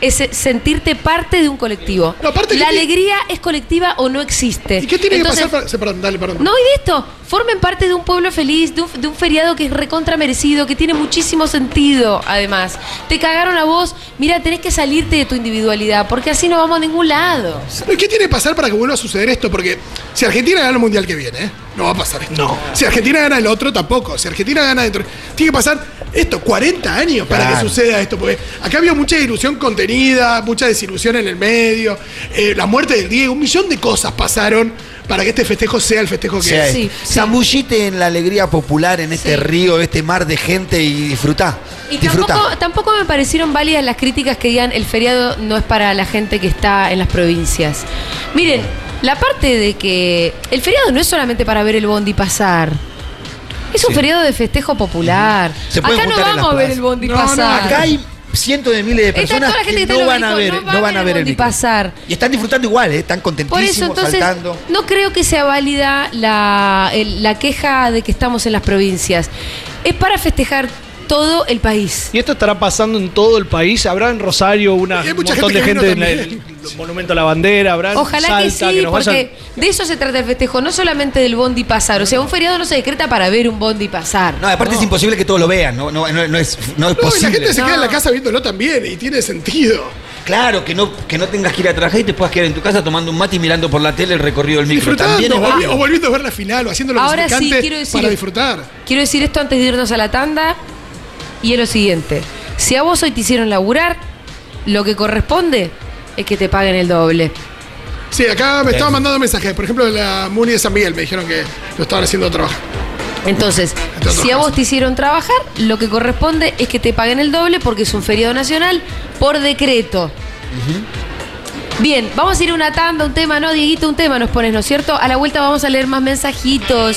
es eh, sentirte parte de un colectivo. No, aparte, la ¿qué tiene- alegría es colectiva o no existe. ¿Y qué tiene Entonces, que pasar para.? sí, Perdón, dale, perdón. No, y de esto, formen parte de un pueblo feliz, de un, de un feriado que es recontra merecido, que tiene muchísimo sentido, además. Te cagaron a vos, mira, tenés que salirte de tu individualidad, porque así no vamos a ningún lado. ¿Y qué tiene que pasar para que vuelva a suceder esto? Porque si Argentina gana el mundial que viene, ¿eh? no va a pasar esto. No. Si Argentina gana el otro, tampoco. Si Argentina gana dentro. Tiene que pasar esto, 40 años para Claro. que suceda esto. Porque acá había mucha ilusión contenida, mucha desilusión en el medio, eh, la muerte del Diego, un millón de cosas pasaron para que este festejo sea el festejo que sea, es. Sí, sí. Zambullite en la alegría popular, en este Sí. río, este mar de gente y disfrutá. Y disfrutá. tampoco, tampoco me parecieron válidas las críticas que digan el feriado no es para la gente que está en las provincias. Miren, la parte de que el feriado no es solamente para ver el bondi pasar. Es un Sí. feriado de festejo popular. Acá no vamos a ver el bondi No, no, pasar. Acá hay cientos de miles de personas toda la gente que no van a ver, no no van a ver el micro. pasar. Y están disfrutando igual, ¿eh? están Por contentísimos, eso, entonces, saltando. no creo que sea válida la, el- la queja de que estamos en las provincias. Es para festejar todo el país. Y esto estará pasando en todo el país. Habrá en Rosario una, un mucha montón gente de que gente en el, el monumento a la bandera. Habrá Ojalá Salta, que sí, nos porque vayan- de eso se trata el festejo, no solamente del bondi pasar. O sea, un feriado no se decreta para ver un bondi pasar. No, aparte es imposible que todos lo vean, no, no, no, no es, no es No, y la posible. gente se queda en la casa viéndolo también y tiene sentido. Claro, que no, que no tengas que ir a trabajar y te puedas quedar en tu casa tomando un mate y mirando por la tele el recorrido del micro. También es o, volvi- válido. o volviendo a ver la final o haciendo lo que Ahora se sí, quiero decir- para disfrutar. Quiero decir esto antes de irnos a la tanda. Y es lo siguiente. Si a vos hoy te hicieron laburar, lo que corresponde es que te paguen el doble. Sí, acá me estaban mandando mensajes. Por ejemplo, de la Muni de San Miguel me dijeron que lo estaban haciendo trabajar. Entonces, otras si a vos te hicieron trabajar, lo que corresponde es que te paguen el doble porque es un feriado nacional por decreto. Bien, vamos a ir a una tanda, un tema, ¿no? Dieguito, un tema nos pones, ¿no es cierto? A la vuelta vamos a leer más mensajitos.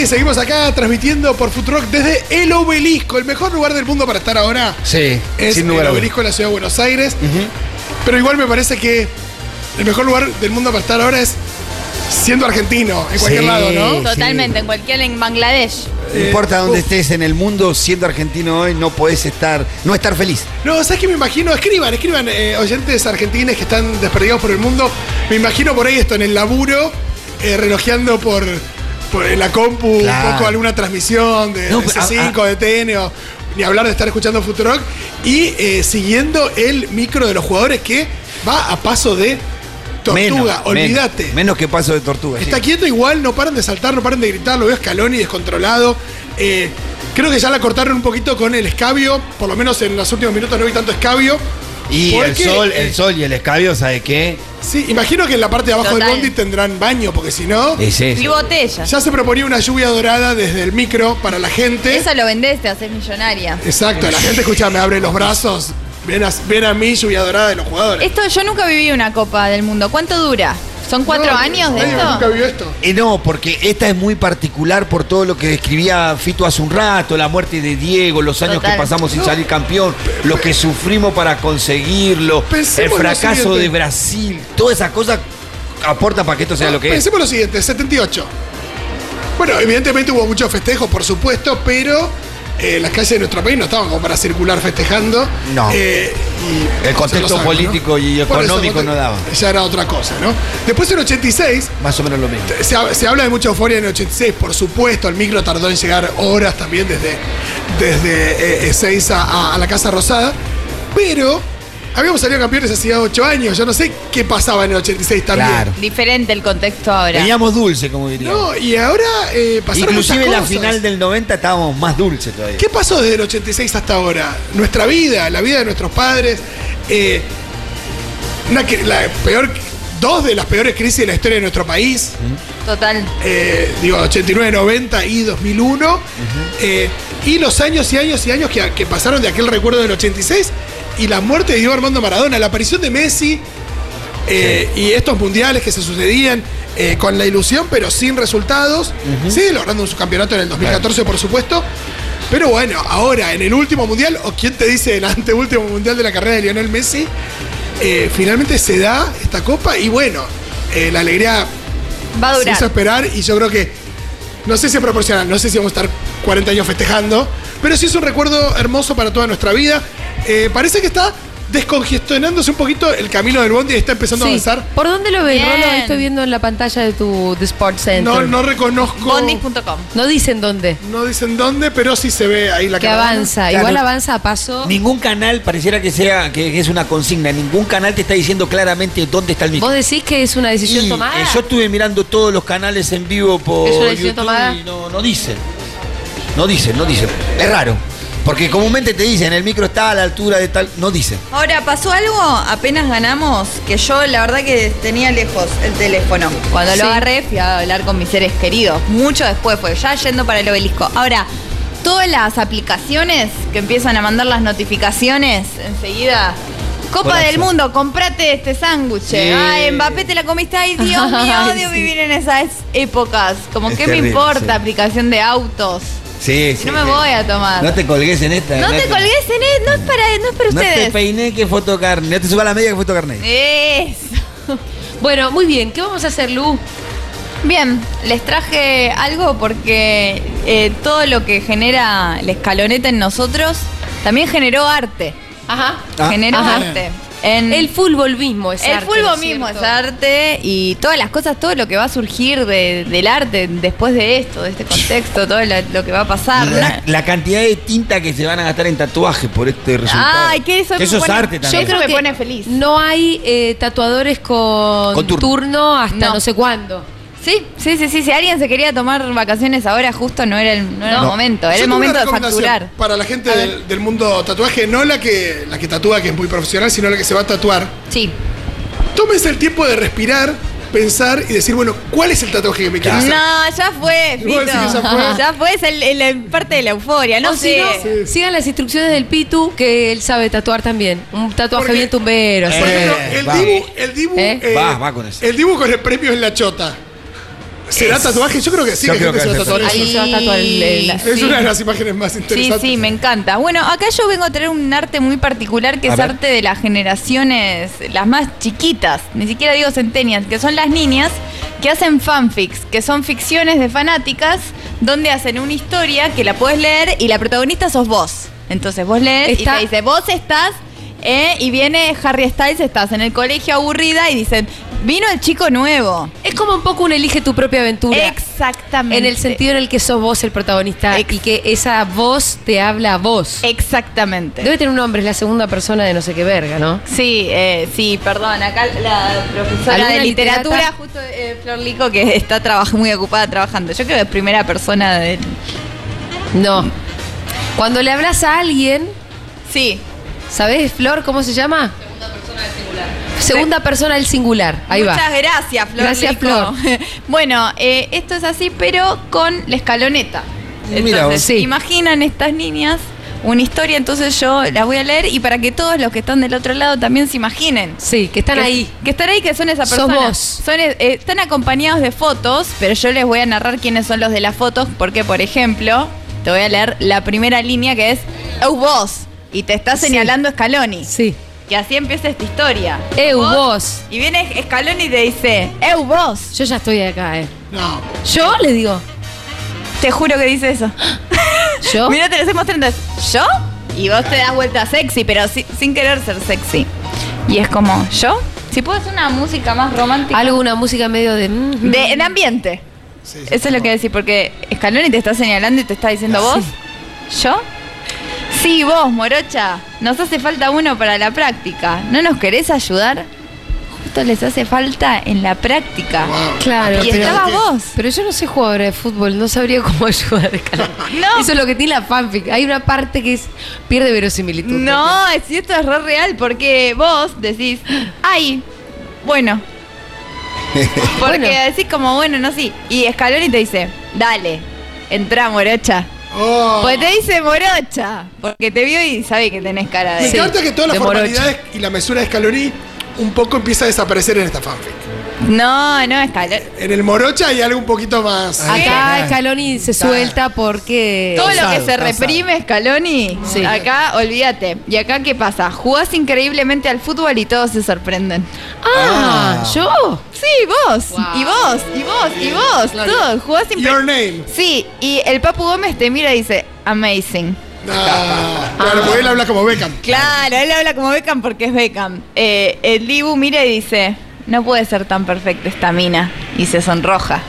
Sí, seguimos acá transmitiendo por Futrock desde el Obelisco, el mejor lugar del mundo para estar ahora. Sí, Es sin el lugar. Obelisco de la ciudad de Buenos Aires. Pero igual me parece que el mejor lugar del mundo para estar ahora es siendo argentino, en cualquier Sí. lado, ¿no? Sí. Totalmente, en cualquier en Bangladesh. No importa dónde uf. estés en el mundo, siendo argentino hoy, no podés estar, no estar feliz. No, ¿sabes qué me imagino? Escriban, escriban, eh, oyentes argentines que están desperdigados por el mundo. Me imagino por ahí esto en el laburo, eh, relojeando por, por la compu, Claro. un poco alguna transmisión de, No, de pero, C5, de TN, o ni hablar de estar escuchando Futurock, y eh, siguiendo el micro de los jugadores que va a paso de tortuga, olvídate. Menos, menos que paso de tortuga. Está sí. quieto igual, no paran de saltar, no paran de gritar, lo veo Scaloni descontrolado. Eh, creo que ya la cortaron un poquito con el escabio, por lo menos en los últimos minutos no vi tanto escabio. Y el Porque, sol, eh, el sol y el escabio, ¿sabe qué? Sí, imagino que en la parte de abajo Total. del bondi tendrán baño, porque si no, Es eso. Y botella. ya se proponía una lluvia dorada desde el micro para la gente. Eso lo vendés, te haces millonaria. Exacto, la gente escucha, me abre los brazos, ven a, ven a mí, lluvia dorada de los jugadores. Esto yo nunca viví una Copa del Mundo. ¿Cuánto dura? ¿Son cuatro No, años de esto? Nunca vio esto. Eh, no, porque esta es muy particular por todo lo que describía Fito hace un rato, la muerte de Diego, los años Total. que pasamos sin No. salir campeón, lo que sufrimos para conseguirlo, el Pensemos fracaso de Brasil, todas esas cosas aportan para que esto sea lo que es. Pensemos lo siguiente, 78. Bueno, evidentemente hubo muchos festejos, por supuesto, pero eh, las calles de nuestro país no estaban como para circular festejando. No. Eh, y El contexto político y eso, económico no daba. Ya era otra cosa, ¿no? Después en 86, Más o menos lo mismo. se, ha- se habla de mucha euforia en el 86, por supuesto, el micro tardó en llegar horas también desde, desde eh, Ezeiza a, a la Casa Rosada, pero habíamos salido campeones hacía 8 años, yo no sé qué pasaba en el 86 también. Claro. Diferente el contexto ahora. Teníamos dulce, como diría. No, y ahora eh, pasaron Inclusive muchas la cosas. final del 90 estábamos más dulce todavía. ¿Qué pasó desde el 86 hasta ahora? Nuestra vida, la vida de nuestros padres. eh, una que- la peor, dos de las peores crisis de la historia de nuestro país. Total. eh, digo, 89, 90 y 2001. eh, y los años y años y años que, que pasaron de aquel recuerdo del 86 y la muerte de Diego Armando Maradona, la aparición de Messi eh, y estos mundiales que se sucedían eh, con la ilusión pero sin resultados. Sí, logrando un subcampeonato en el 2014, por supuesto. Pero bueno, ahora en el último mundial, o quién te dice el anteúltimo mundial de la carrera de Lionel Messi, eh, finalmente se da esta copa y bueno, eh, la alegría Va a se durar. hizo esperar y yo creo que no sé si es proporcional, no sé si vamos a estar 40 años festejando, pero sí es un recuerdo hermoso para toda nuestra vida. Eh, parece que está descongestionándose un poquito el camino del Bondi y está empezando a avanzar. ¿Por dónde lo ves, Bien. Rolo? Estoy viendo en la pantalla de tu de Sports Center. No, no reconozco, Bondis.com. No dicen dónde. no dicen dónde, pero sí se ve ahí la Que caravana. avanza. Claro. Igual avanza a paso. Ningún canal pareciera que sea que que es una consigna. Ningún canal te está diciendo claramente dónde está el micro. ¿Vos decís que es una decisión Y, tomada? eh, yo estuve mirando todos los canales en vivo por ¿Es una decisión YouTube tomada? y no, no dicen. No dicen, no dicen. Es raro. Porque comúnmente te dicen, el micro está a la altura de tal. No dicen. Ahora, pasó algo apenas ganamos que yo la verdad que tenía lejos el teléfono. Cuando Sí. lo agarré fui a hablar con mis seres queridos. Mucho después fue, ya yendo para el obelisco. Ahora, todas las aplicaciones que empiezan a mandar las notificaciones enseguida. Copa del Mundo, comprate este sándwich. Sí. Ay, Mbappé te la comiste. Ay, Dios mío, Ay, odio sí. vivir en esas épocas. Como Es que terrible, me importa sí. aplicación de autos. Sí, No me voy a tomar. No te colgues en esta. No te colgues en él, no es para, no es para No te ustedes. peiné que foto carne. No te subas la media que foto carne. Eso. Bueno, muy bien. ¿Qué vamos a hacer, Lu? Bien, les traje algo porque eh, todo lo que genera la escaloneta en nosotros también generó arte. Ajá. Ah. generó Ajá. arte. En El fútbol mismo es el arte, ¿no fútbol es mismo cierto? es arte y todas las cosas, todo lo que va a surgir de- del arte después de esto, de este contexto, todo lo, lo que va a pasar. La, la cantidad de tinta que se van a gastar en tatuajes por este resultado. Ay, que eso, me eso es pone- arte Yo también. creo Creo me que pone feliz. No hay eh, tatuadores con, Con turno. turno. hasta no. No. sé cuándo. Sí, sí, sí, sí. Si alguien se quería tomar vacaciones ahora, justo no era el, no era el No. momento. Era Yo el tengo una momento de recomendación facturar. Para la gente del, del mundo tatuaje, no la que, la que tatúa, que es muy profesional, sino la que se va a tatuar. Sí. Tómense el tiempo de respirar, pensar y decir, bueno, ¿cuál es el tatuaje que me quiero hacer? No, ya fue, ¿Vos decís que Fito. ya fue? Ya fue, es el- el- el parte de la euforia. No o si sé. no, sigan las instrucciones del Pitu, que él sabe tatuar también. Un tatuaje Porque- bien tumbero. así. Por ejemplo, Eh, el va. Dibu, el Dibu, ¿Eh? eh, Va, va con eso. el Dibu con el premio en la chota. ¿Será tatuaje? Yo creo que sí, Yo que creo gente se va a que tatuar sí. eso. Ahí se va a tatuar el- el- Es Sí. una de las imágenes más Sí, interesantes. sí, me encanta. Bueno, acá yo vengo a tener un arte muy particular que A es ver. arte de las generaciones, las más chiquitas, ni siquiera digo centenias, que son las niñas que hacen fanfics, que son ficciones de fanáticas donde hacen una historia que la puedes leer y la protagonista sos vos. Entonces vos lees Está- y te dice, vos estás, eh, y viene Harry Styles, estás en el colegio aburrida y dicen, vino el chico nuevo. Es como un poco un elige tu propia aventura. Exactamente. En el sentido en el que sos vos el protagonista Ex- y que esa voz te habla a vos. Exactamente. Debe tener un nombre, es la segunda persona de no sé qué verga, ¿no? Sí, eh, sí, perdón. Acá la profesora ¿Alguna de literatura, literata? justo eh, Flor Lico, que está muy ocupada trabajando. Yo creo que es primera persona de. No. Cuando le hablas a alguien, Sí. ¿sabés, Flor, cómo se llama? Segunda persona del singular. Segunda persona del singular. Ahí Muchas va. gracias, Flor. Gracias, Lico. Flor. bueno, eh, esto es así, pero con la escaloneta. Mira Entonces, vos. Sí. imaginan estas niñas una historia, entonces yo la voy a leer y para que todos los que están del otro lado también se imaginen. Sí, que están que, ahí. Que están ahí, que son esa Sos persona. vos. Son, eh, están acompañados de fotos, pero yo les voy a narrar quiénes son los de las fotos, porque, por ejemplo, te voy a leer la primera línea que es Eu vos. Y te está Sí. señalando Scaloni. Sí. Que así empieza esta historia. Eu vos. Y viene Scaloni y te dice, Eu vos. Yo ya estoy acá, ¿eh? No. Yo le digo. Te juro que dice eso. Yo. Mira, te lo estoy mostrando. ¿Yo? Y vos te das vuelta sexy, pero si- sin querer ser sexy. Y es como, ¿yo? Si puedo hacer una música más romántica. Algo, una música medio de. mm, De, en ambiente. Sí, sí, Eso es lo que decir, porque Scaloni te está señalando y te está diciendo vos. ¿Yo? Sí, vos, morocha. Nos hace falta uno para la práctica. ¿No nos querés ayudar? Justo les hace falta en la práctica. Wow. Claro, Y pero, estaba vos. pero yo no sé jugadora de fútbol, no sabría cómo ayudar. No. Eso es lo que tiene la fanfic. Hay una parte que es pierde verosimilitud. No, es cierto, es re real, porque vos decís, ay, bueno. Porque Bueno. decís como, bueno, no, sí. Y Scaloni te dice, dale, entra, morocha. Oh. Pues te dice morocha, porque te vio y sabe que tenés cara Me de... Sí, encanta que todas las formalidades y la mesura de Scaloni un poco empieza a desaparecer en esta fanfic. No, no, Scaloni. En el Morocha hay algo un poquito más. Acá Scaloni se suelta porque. Todo lo que se reprime, Scaloni, Sí. acá olvídate. ¿Y acá qué pasa? Jugás increíblemente al fútbol y todos se sorprenden. Ah, Ah. yo. Sí, vos, Wow. y vos, y vos, y vos, todos, jugás Your increíblemente. name. Sí, y el Papu Gómez te mira y dice, amazing. Ah, claro, porque él habla como Beckham. Claro, él habla como Beckham porque es Beckham. Eh, el Dibu mira y dice, no puede ser tan perfecta esta mina. Y se sonroja.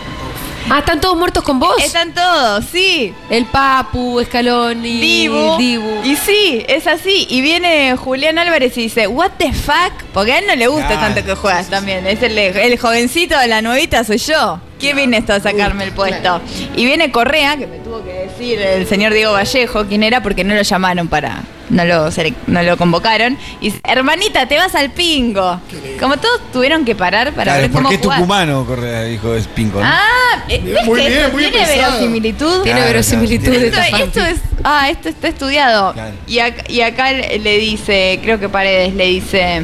Ah, ¿están todos muertos con vos? Están todos, sí. El Papu, Scaloni, Dibu. Dibu. Y sí, es así. Y viene Julián Álvarez y dice, what the fuck? Porque a él no le gusta tanto que juegas también. Es el, el jovencito de la nuevita, soy yo. ¿Quién viene esto a sacarme el puesto? Y viene Correa, que me tuvo que decir el señor Diego Vallejo quién era porque no lo llamaron para... No lo, no lo convocaron. Y dice, hermanita, te vas al pingo. Como todos tuvieron que parar para Claro, ver cómo porque es jugar. tucumano, Correa, dijo es Pinco. ¿no? Ah, eh, ¿ves Muy que bien, esto muy bien tiene pensado. verosimilitud? Tiene Claro, verosimilitud claro. esta Esto, esto es. Ah, esto está estudiado. Claro. Y, acá, y acá le dice, creo que Paredes le dice.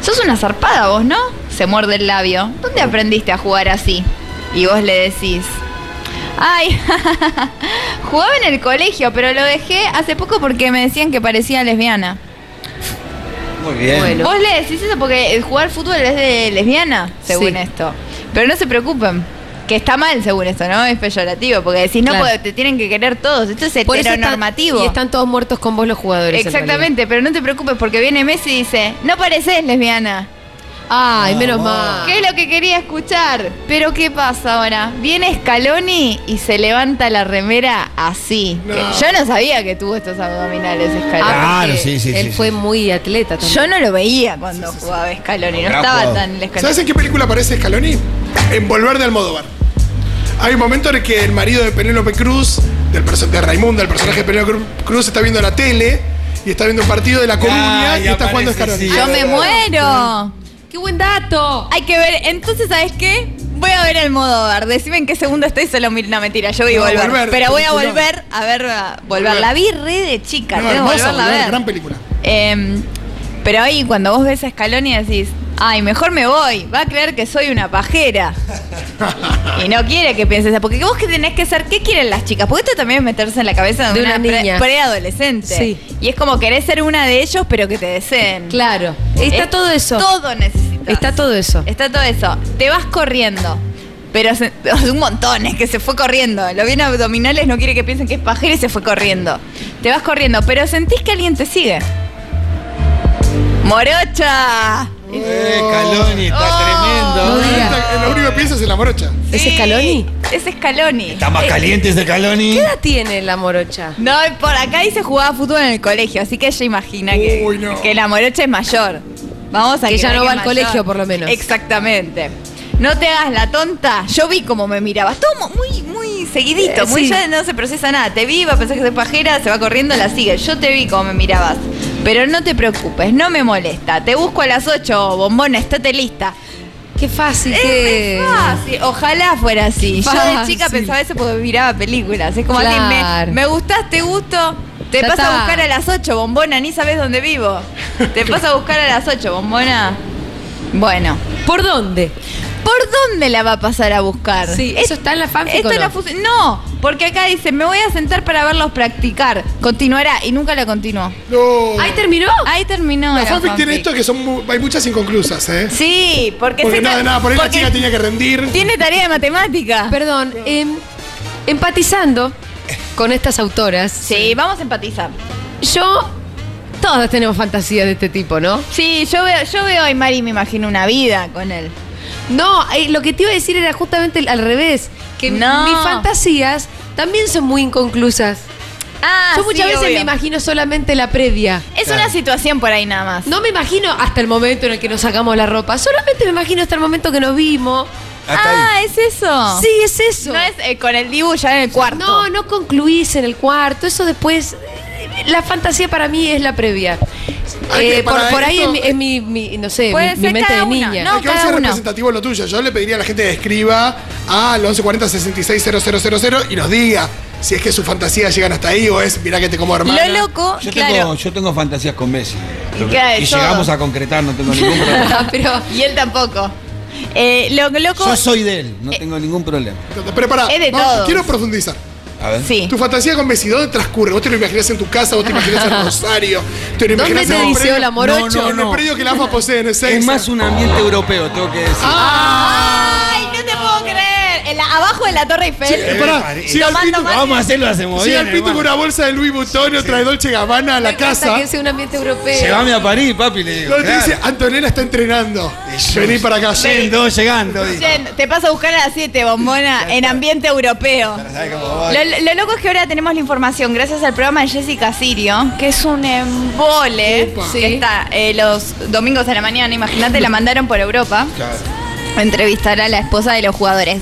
Sos una zarpada vos, ¿no? Se muerde el labio. ¿Dónde aprendiste a jugar así? Y vos le decís. Ay, jugaba en el colegio, pero lo dejé hace poco porque me decían que parecía lesbiana. Muy bien. Bueno. Vos le decís eso porque el jugar fútbol es de lesbiana, según Sí. esto. Pero no se preocupen, Que está mal según esto, ¿no? Es peyorativo, porque decís, no, Claro. porque te tienen que querer todos. Esto es Por eso están- heteronormativo. y están todos muertos con vos los jugadores. en Exactamente, pero no te preocupes porque viene Messi y dice, no pareces lesbiana. Ay, menos mal. ¿Qué es lo que quería escuchar? Pero ¿qué pasa ahora? Viene Scaloni y se levanta la remera así. No. Que yo no sabía que tuvo estos abdominales Scaloni. Ah, Claro, sí, sí, Él sí, fue sí. muy atleta también. Yo no lo veía cuando jugaba Scaloni, no estaba jugador. tan el Scaloni. ¿Sabes en qué película aparece Scaloni? En Volver de Almodóvar. Hay un momento en el que el marido de Penélope Cruz, del de Raimunda, el personaje de Penélope Cru- Cruz, está viendo la tele y está viendo un partido de La Coruña Ah, y y está jugando Scaloni. sí. Yo me muero. ¡Qué buen dato! Hay que ver, entonces, ¿sabes qué? Voy a ver el modo bar. Decime en qué segundo estoy, solo mil. No, mentira, yo voy a No, volver. volver, Pero voy a volver a ver, a volver. Volver. La vi re de chica, No, tengo que hermosa, volverla a ver. gran película. Em, pero ahí cuando vos ves a Scaloni decís, ay, mejor me voy, va a creer que soy una pajera. y no quiere que pienses eso, porque vos que tenés que ser, ¿qué quieren las chicas? Porque esto también es meterse en la cabeza de, De una, una pre- niña. preadolescente. Sí. Y es como querés ser una de ellos, pero que te deseen. Claro. Está Es todo eso. Todo necesitas. Está todo eso. Está todo eso. Te vas corriendo. Pero se- un montón, es que se fue corriendo. Lo bien abdominales no quiere que piensen que es pajero y se fue corriendo. Te vas corriendo, pero sentís que alguien te sigue. ¡Morocha! Eh, Caloni, está Oh. tremendo. No. Ahorita, Lo único que piensas es en la morocha. ¿Es Sí, Scaloni? Es Scaloni. Está más Eh, caliente ese Caloni. ¿Qué edad tiene la morocha? No, por acá dice jugaba fútbol en el colegio, así que ella imagina que, Uy, no. que la morocha es mayor. Vamos a Que ya creer no va es al colegio, por lo menos. Exactamente. No te hagas la tonta. Yo vi cómo me mirabas. Todo mu- muy, muy seguidito. Eh, muy sí. ya no se procesa nada. Te vi, va a pensar que soy pajera, se va corriendo, la sigue. Yo te vi cómo me mirabas. Pero no te preocupes, no me molesta. Te busco a las 8, bombona, estate lista. Qué fácil Es que. fácil. Ojalá fuera así. Yo de chica pensaba eso porque miraba películas. Es como Claro. me, me gustás, te gusto. Te está. a buscar a las 8, bombona, ni sabes dónde vivo. Te paso a buscar a las 8, bombona. Bueno. ¿Por dónde? ¿Por dónde la va a pasar a buscar? Sí, ¿eso está en la fanfic Esto no? la no, porque acá dice, me voy a sentar para verlos practicar. Continuará y nunca la continuó. No. ¿Ahí terminó? Ahí terminó. La la fanfic tiene esto que son mu- hay muchas inconclusas, ¿eh? Sí, porque, Porque se nada, nada, por ahí la chica tenía que rendir. Tiene tarea de matemática. Perdón, em, empatizando con estas autoras, Sí, vamos a empatizar. yo. Todas tenemos fantasías de este tipo, ¿no? Sí, yo veo, yo veo a Mari y me imagino una vida con él. No, eh, lo que te iba a decir era justamente al revés. Que No. mis fantasías también son muy inconclusas. Ah, Yo muchas sí, veces obvio. me imagino solamente la previa. Es una situación por ahí nada más. No me imagino hasta el momento en el que nos sacamos la ropa. Solamente me imagino hasta el momento que nos vimos. Hasta ah, ahí. es eso. Sí, es eso. No es eh, con el Dibu ya en el cuarto. No, no concluís en el cuarto. Eso después. eh, La fantasía para mí es la previa. Que- Eh, por, ahí es mi, es mi- mi- no sé, Puede mi, mi ser mente cada de una. niña. No, Hay que cada uno. representativo lo tuyo. Yo le pediría a la gente que escriba al 1140 660000 y nos diga si es que sus fantasías llegan hasta ahí o es mirá que te como hermana. Lo loco, Yo, claro. tengo, yo tengo fantasías con Messi. Y claro, y todo. llegamos a concretar, no tengo ningún problema. Pero Y él tampoco. Eh, lo loco. Yo soy de él, no tengo ningún problema. Pero pará, Es de todos. quiero profundizar. A ver. Sí. Tu fantasía con Messi, ¿dónde transcurre? ¿Vos te lo imaginás en tu casa? ¿Vos te imaginás en Rosario? ¿Te lo ¿Dónde imaginás te dice predio- hola, morocho? No, no, en el predio que la AFA posee en el Es más un ambiente europeo, tengo que decir. ¡Ay, En la- abajo de la Torre Eiffel. Eh, pará, al Tomando Pitu- mate. Vamos a hacerlo, hacemos Si bien. al Pitu con hermano. una bolsa de Louis Vuitton o trae Dolce Gabbana a la encanta casa, que sea un ambiente europeo. Llévame a París, papi, le digo. no te claro. dice, Antonella está entrenando. Vení para acá. Yendo, llegando. Jen, Te paso a buscar a las 7, bombona, en ambiente europeo. ¿Sabes cómo voy? Lo, lo loco es que ahora tenemos la información gracias al programa de Jessica Sirio, que es un embole Upa. que Sí. está eh, los domingos a la mañana. Imagínate, la mandaron por Europa Claro. a entrevistar a la esposa de los jugadores.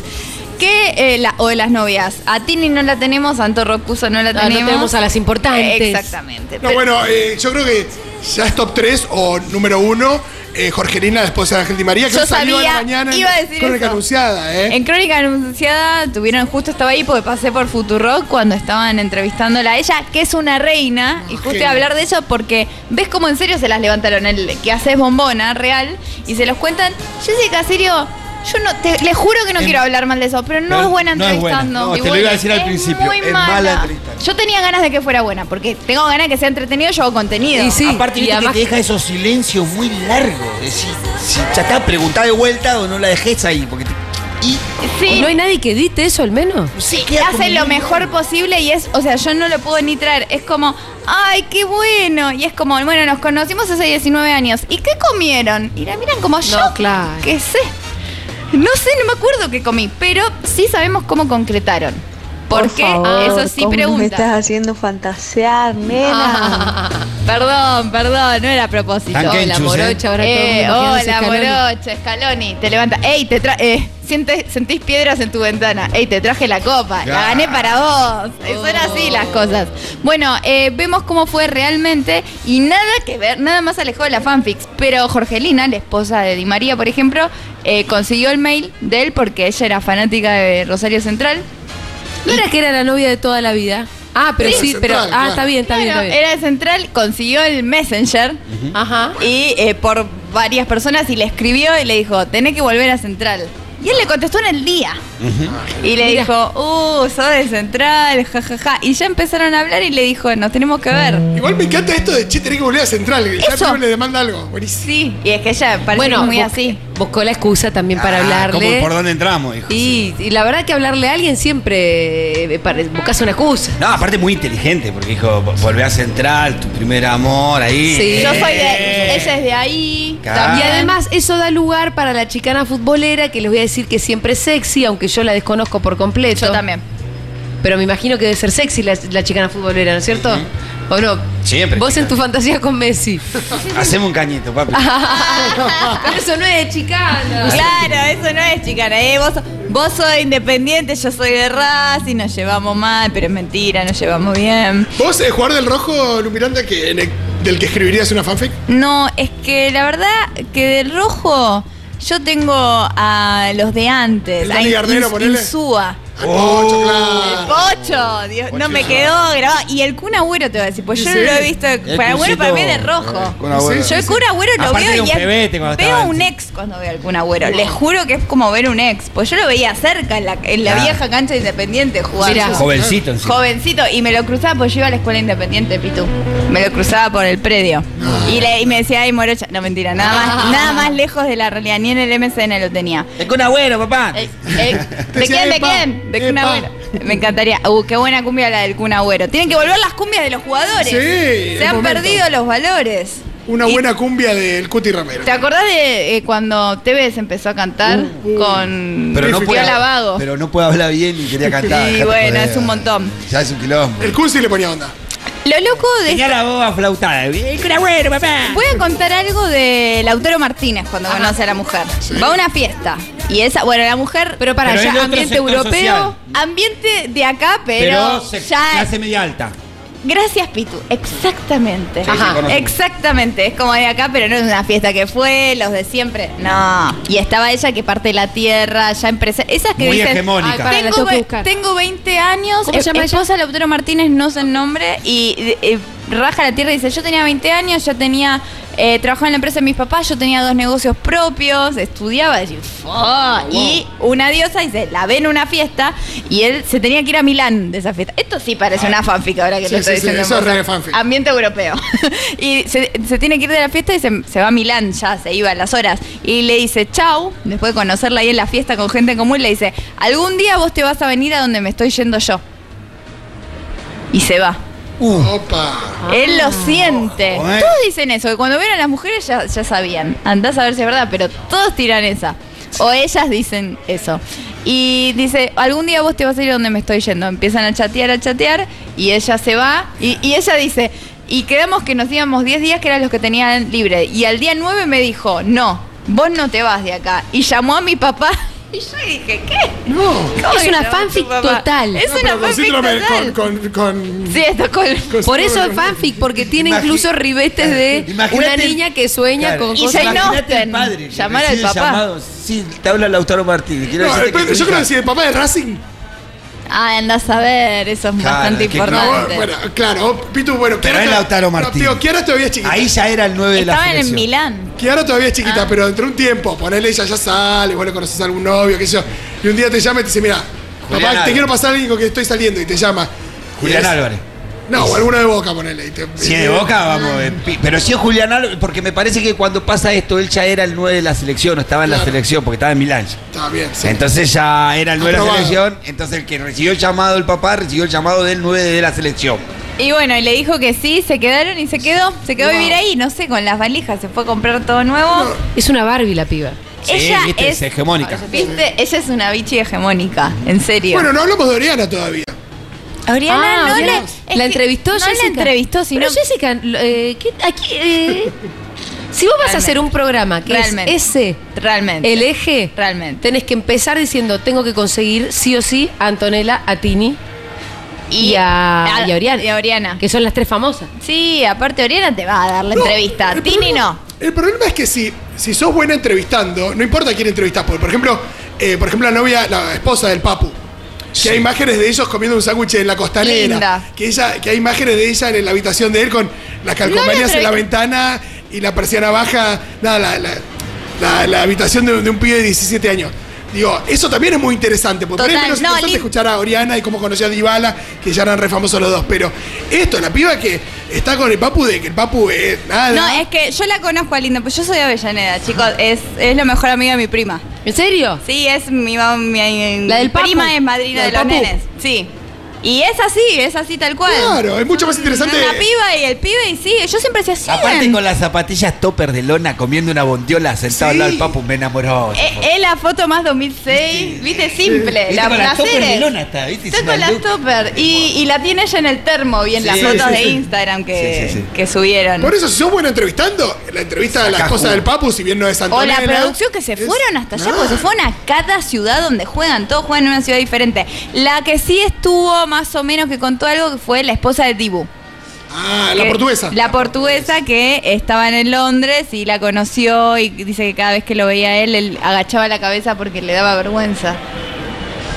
Que, eh, la- o de las novias. A Tini no la tenemos, a Anto Rocuso no la Ah, no tenemos. tenemos a las importantes. Exactamente. No, bueno, eh, yo creo que ya es top 3 o número 1. Eh, Jorgelina, la esposa de Ángel Di María, que Yo salió a la sabía, mañana en iba a decir Crónica eso. anunciada, ¿eh? En Crónica Anunciada tuvieron, justo estaba ahí porque pasé por Futurock cuando estaban entrevistándola a ella, que es una reina, y justo iba a hablar de eso porque ves cómo en serio se las levantaron, el que haces bombona real, y se los cuentan. Jessica, serio, yo no, te, le juro que no Es- quiero hablar mal de eso, pero no, No, es buena no es buena. entrevistando. No, te lo iba a decir al es principio, muy es mala entrevistando. Yo tenía ganas de que fuera buena, porque tengo ganas de que sea entretenido, yo hago contenido. Y sí. Aparte, y viste además- que te deja esos silencios muy largos. Decís, si ya está, preguntá de vuelta o no la dejes ahí. Porque te- Y Sí. ¿No hay nadie que edite eso al menos? Sí, hace lo mejor posible y es, o sea, yo no lo puedo ni traer. Es como, ay, qué bueno. Y es como, bueno, nos conocimos hace 19 años. ¿Y qué comieron? Y la miran como yo. No, claro. ¿Qué sé? No sé, no me acuerdo qué comí, pero sí sabemos cómo concretaron. Porque eso sí pregunta. Me estás haciendo fantasear, nena. Ah, perdón, perdón, no era a propósito. Hola, ¿eh? morocha, ahora todo el Eh, hola, morocha, Scaloni. Te levanta. Ey, te tra eh, siente- sentís piedras en tu ventana. Ey, te traje la copa. La Ah. gané para vos. Eh, Son así las cosas. Bueno, eh, vemos cómo fue realmente y nada que ver, nada más alejado de la fanfics. Pero Jorgelina, la esposa de Di María, por ejemplo, eh, consiguió el mail de él porque ella era fanática de Rosario Central. ¿No era que era la novia de toda la vida? Ah, pero sí, Sí, pero. central, ah, claro. está bien, está bien, está bien. era de Central, consiguió el Messenger. Ajá. y eh, por varias personas y le escribió y le dijo, tenés que volver a Central. Y él le contestó en el día. Y le Mira. dijo, uh, sos de Central, jajaja. Y ya empezaron a hablar y le dijo, nos tenemos que ver. Igual me encanta esto de che, tenés que volver a Central. Ya le demanda algo. Buenísimo. Sí, y es que ella parece Bueno, muy así. Buscó la excusa también para Ah, hablarle. ¿cómo, ¿Por dónde entramos, hijo? Y, y la verdad que hablarle a alguien siempre eh, buscas una excusa. No, aparte muy inteligente, porque dijo, volvé a Central, tu primer amor ahí. Sí. Yo soy Eh. de, ella es de ahí. Claro. también. Y además eso da lugar para la chicana futbolera, que les voy a decir que siempre es sexy, aunque yo la desconozco por completo. Yo también. Pero me imagino que debe ser sexy la, la chicana futbolera, ¿no es cierto? ¿O no? Siempre, Vos en tu fantasía con Messi. Hacemos un cañito, papi. Pero eso no es chicana. Claro, eso no es chicana. ¿eh? Vos, vos sos independiente, yo soy de Racing, nos llevamos mal, pero es mentira, nos llevamos bien. ¿Vos, eh, jugador del rojo, Lumiranda, que, en el- del que escribirías una fanfic? No, es que la verdad que del rojo yo tengo a los de antes. ¿El a Dani Garnero, Ins- ponele? Insúa. Pocho, El claro. Pocho, Dios, no me quedó grabado. Y el Kun Agüero te voy a decir, pues yo no lo he visto. Para Agüero para mí es de rojo. Kun Agüero. Yo el Kun Agüero lo Aparte veo y es- veo un ex cuando veo al Kun Agüero. Les juro que es como ver un ex. Pues yo lo veía cerca en la, en la Claro. vieja cancha de Independiente jugando. Mirá. Jovencito encima. Jovencito, y me lo cruzaba porque yo iba a la escuela independiente, Pitu. Me lo cruzaba por el predio. Y, le, y me decía, ay, morocha. No, mentira, nada más, nada más lejos de la realidad. Ni en el MCN lo tenía. Es con agüero, papá. Eh, eh, ¿De quién? ¿De quién? De Kun epa. Agüero. Me encantaría. Uh, qué buena cumbia la del Kun Agüero. Tienen que volver las cumbias de los jugadores. Sí, Se han momento. perdido los valores. Una Y- buena cumbia del Cuti Ramiro. ¿Te acordás de eh, cuando Tevez empezó a cantar con Pero no, puede, Vago? pero no puede hablar bien y quería cantar. Sí, bueno, es un montón. Ya es un quilombo. El sí le ponía onda. Lo loco de Tenía la boba flautada. Voy a contar algo de Lautaro Martínez cuando conoce a la mujer. Va a una fiesta. Y esa, bueno, la mujer. Pero para Pero es allá, otro ambiente sector europeo. social. Ambiente de acá, pero, Pero se- ya. clase media alta. Gracias, Pitu. Exactamente. Sí, Ajá. conozco. Exactamente. Es como de acá, pero no es una fiesta que fue, los de siempre. No. Y estaba ella que parte la tierra, ya empresa. Esas que Muy dicen. hegemónica. Ay, la Tengo, tengo que ve- buscar. tengo 20 años. ¿Cómo se llama ella? esposa Lautaro Martínez, no sé el nombre. Y eh, raja la tierra y dice: Yo tenía 20 años, ya tenía. Eh, trabajaba en la empresa de mis papás, yo tenía dos negocios propios, estudiaba. Y, y una diosa dice: La ve en una fiesta y él se tenía que ir a Milán de esa fiesta. Esto sí parece una fanfic ahora que Sí, lo estoy sí, sí, diciendo. en eso es fanfic. Ambiente europeo. y se, se tiene que ir de la fiesta y se, se va a Milán, ya se iba a las horas. Y le dice, chau, después de conocerla ahí en la fiesta con gente común, le dice, algún día vos te vas a venir a donde me estoy yendo yo. Y se va. Opa. Él lo siente. Joder. Todos dicen eso, que cuando vieron a las mujeres ya, ya sabían. Andás a ver si es verdad, pero todos tiran esa. O ellas dicen eso. Y dice, algún día vos te vas a ir a donde me estoy yendo. Empiezan a chatear, a chatear, y ella se va. Y, y ella dice, y quedamos que nos íbamos 10 días, que eran los que tenían libre. Y al día 9 me dijo, no, vos no te vas de acá. Y llamó a mi papá. Y yo dije, ¿qué? No. ¿Cómo Es que una tu fanfic papá? total. Es No, una pero con fanfic síndrome total. con, con, con- Sí, esto con... con Por eso es fanfic, porque tiene Imagi- incluso ribetes de Imagínate- una niña que sueña Claro. con Y cosas. Jane Imagínate Austen, el padre que llamar al recibe papá. llamado. Sí, te habla Lautaro Martínez. Quiero No, decirte depende, que tu yo creo que si el papá de Racing. Ah, andás a ver, eso es Claro, bastante que- No, importante. bueno, claro, Pitu, bueno. Pero Kiara es to- Lautaro no, Martínez. tío, Kiara todavía es chiquita. Ahí ya era el 9 de la Estaban en selección. Milán. Kiara todavía es chiquita, Ah. pero dentro de un tiempo, ponele ella ya sale, vos le conoces a algún novio, qué sé yo. Y un día te llama y te dice, mira, Julián papá, te Álvarez. quiero pasar algo que estoy saliendo y te llama. Julián es- Álvarez. No, o alguno de boca, ponele. y te- Si es de Boca, vamos. eh, pi- Pero si es Julián Álvarez, porque me parece que cuando pasa esto, él ya era el 9 de la selección, o estaba en la Claro. selección, porque estaba en Milán. Está bien, sí. Entonces ya era el 9 de la Aprobado. selección, entonces el que recibió el llamado del papá recibió el llamado del 9 de la selección. Y bueno, y le dijo que sí, se quedaron y se quedó. Se quedó a vivir ahí, no sé, con las valijas. Se fue a comprar todo nuevo. Es una Barbie la piba. Sí, ella viste, es, es hegemónica. ¿Viste? Ella es una bichi hegemónica, en serio. Bueno, no hablamos de Oriana todavía. Oriana Ah, no le, la entrevistó no Jessica. la entrevistó, sino Pero Jessica, eh, ¿qué- aquí, eh, si vos vas a hacer un programa que Realmente. es ese realmente. el eje, Realmente. tenés que empezar diciendo, tengo que conseguir sí o sí a Antonella, a Tini y, a, y a Oriana, y a Oriana. que son las tres famosas. Sí, aparte Oriana te va a dar la No, entrevista. Tini problema- no. El problema es que si, si sos buena entrevistando, no importa quién entrevistás, porque por ejemplo, eh, por ejemplo la novia, la esposa del Papu, que hay imágenes de ellos comiendo un sándwich en la costanera, Linda. que ella, que hay imágenes de ella en la habitación de él con las calcomanías en la ventana y la persiana baja, nada, la, la- la- la habitación de, de un pibe de 17 años. Digo, eso también es muy interesante, porque por ahí es Total, menos no, interesante escuchar a Oriana y cómo conoció a Dybala, que ya eran re famosos los dos, pero esto, la piba que está con el Papu, de que el Papu es nada. No, es que yo la conozco a Linda, pues yo soy de Avellaneda, chicos. Es, es la mejor amiga de mi prima. ¿En serio? Sí, es mi, mam- mi, ¿La del prima Papu? es madrina ¿La de del los Papu? nenes. Sí. Y es así, es así tal cual. Claro, es mucho más interesante. La piba y el pibe, y sí, yo siempre decía así. Aparte con las zapatillas topper de lona comiendo una bondiola sentado al lado del Sí. papu, me enamoró. Es la foto más 2006, viste, simple. Viste, La con las topper de lona está, ¿viste? Estoy Es con las topper. Y, y la tiene ella en el termo, vi en las Sí, fotos sí, de sí. Instagram que, Sí, sí, sí. que subieron. Por eso, si sos buena entrevistando, la entrevista de la Sacá esposa jugo. del Papu, si bien no es O Antonella. la producción que se es fueron hasta allá, porque se fueron a cada ciudad donde juegan, todos juegan en una ciudad diferente. La que sí estuvo más o menos que contó algo que fue la esposa de Dibu. Ah, la Que- portuguesa. La portuguesa que estaban en Londres y la conoció y dice que cada vez que lo veía a él, él agachaba la cabeza porque le daba vergüenza.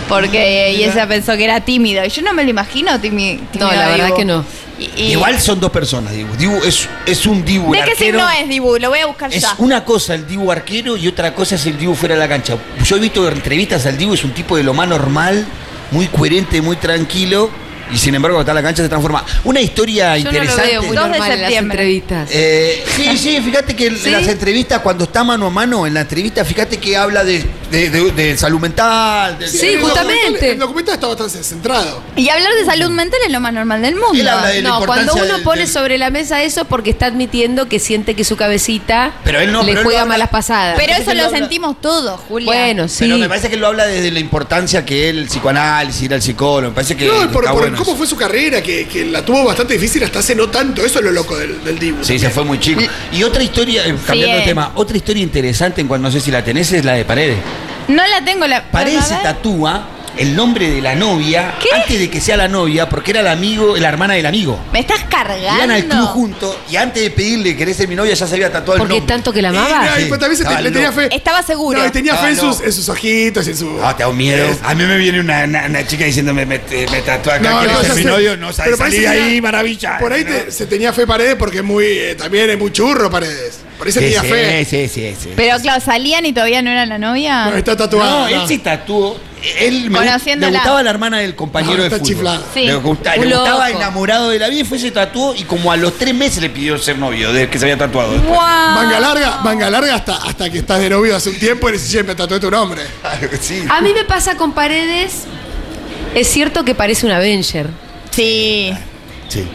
Porque y ella pensó que era tímido. Y yo no me lo imagino tími- tímido. No, la verdad Dibu. que no. Y- y- Igual son dos personas, Dibu. Dibu es, es un Dibu. ¿De qué arquero. signo es Dibu? Lo voy a buscar Es ya. una cosa el Dibu arquero y otra cosa es el Dibu fuera de la cancha. Yo he visto entrevistas al Dibu, es un tipo de lo más normal, muy coherente, muy tranquilo. Y sin embargo, está en la cancha se transforma. Una historia Yo no lo interesante. veo muy Dos de normal en las septiembre. entrevistas. Eh, sí, sí, fíjate que en ¿Sí? las entrevistas, cuando está mano a mano en la entrevista, fíjate que habla de, de- de- de salud mental. de- Sí, justamente. documental- El documental está bastante centrado. Y hablar de salud mental es lo más normal del mundo. Él habla de la No, cuando uno del- pone del- sobre la mesa eso porque está admitiendo que siente que su cabecita Pero él no, le pero juega habla- malas pasadas. Pero eso lo habla- sentimos todos, Julia. bueno, sí. Pero me parece que él lo habla desde la importancia que él, el psicoanálisis, ir al psicólogo. Me parece que. No, y por, está por bueno cómo eso. fue su carrera, que, que la tuvo bastante difícil hasta hace no tanto. Eso es lo loco del, del Dibu. Sí, se fue muy chico. Y otra historia, eh, cambiando de eh. tema, otra historia interesante en cuanto no sé si la tenés es la de Paredes. No la tengo la. Paredes se tatúa el nombre de la novia ¿Qué? antes de que sea la novia, porque era el amigo, la hermana del amigo. Me estás cargando. Iban al club juntos y antes de pedirle querés ser mi novia ya se había tatuado el porque nombre. tanto que la amaba. no, y también se te- Estaba le tenía loco. fe. Estaba seguro. No, y tenía fe en, no. sus, en sus ojitos y en su. No, te hago miedo. A mí me viene una, una- una chica diciéndome, me, me tatuó acá, No, ¿quieres no, ser ya mi sé. novio? No, Pero ahí de maravilla. Por ahí te- se tenía fe Paredes porque es muy, eh, también es muy churro Paredes. Se Sí, fe. sí, sí, sí. Pero claro, salían y todavía no era la novia. No, está tatuado. No, él se tatuó. Él me, le gustaba la hermana del compañero No, de fútbol. chiflado. Sí. Le, gusta- le gustaba enamorado de la vida y fue se tatuó y como a los tres meses le pidió ser novio, de que se había tatuado. Guau. Manga larga, manga larga hasta, hasta que estás de novio hace un tiempo y "Che, me tatué tu nombre. Claro que sí. A mí me pasa con Paredes. Es cierto que parece un Avenger. Sí. Sí.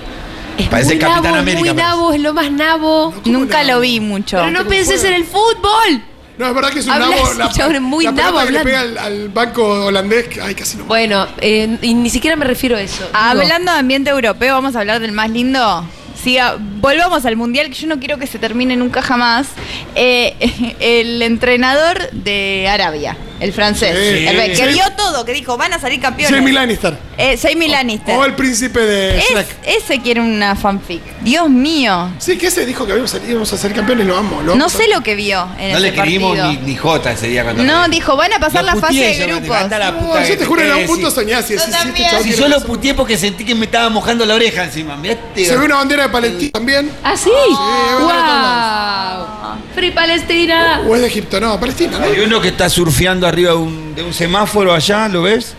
Es Parece muy Capitán nabo, es América, muy nabo, es lo más nabo. Nunca nabo? lo vi mucho. Pero no ¿cómo penses fue? en el fútbol. No, es verdad que es un Habla nabo. ese chabón, es muy la nabo que le hablando. pega al, al banco holandés, que- ay, casi no. Bueno, eh, y ni siquiera me refiero a eso. Digo, Hablando de ambiente europeo, vamos a hablar del más lindo. Siga, volvamos al mundial, que yo no quiero que se termine nunca jamás. Eh, el entrenador de Arabia, el francés, Sí. el que Sí. vio todo, que dijo, van a salir campeones. Jamie Lannister. Eh, Jamie Lannister. O el príncipe de Es- Shrek. ese quiere una fanfic. Dios mío. Sí, que ese dijo que habíamos salido, íbamos a ser campeones, lo amo. Lo No sé lo que vio en No le escribimos partido. ni, ni J ese día cuando. No, dijo, van a pasar Lo la fase de yo, grupos. la No, yo te juro, en algún punto soñé así. Yo sí, sí, Si tiene solo razón. puteé porque sentí que me estaba mojando la oreja encima. Mirá este- Se ve una bandera de Palestina también. ¿Ah, sí? ¡Wow! ¡Free Palestina! O es de Egipto, no, Palestina, ¿no? Hay uno que está surfeando arriba de un, de un semáforo allá, ¿lo ves?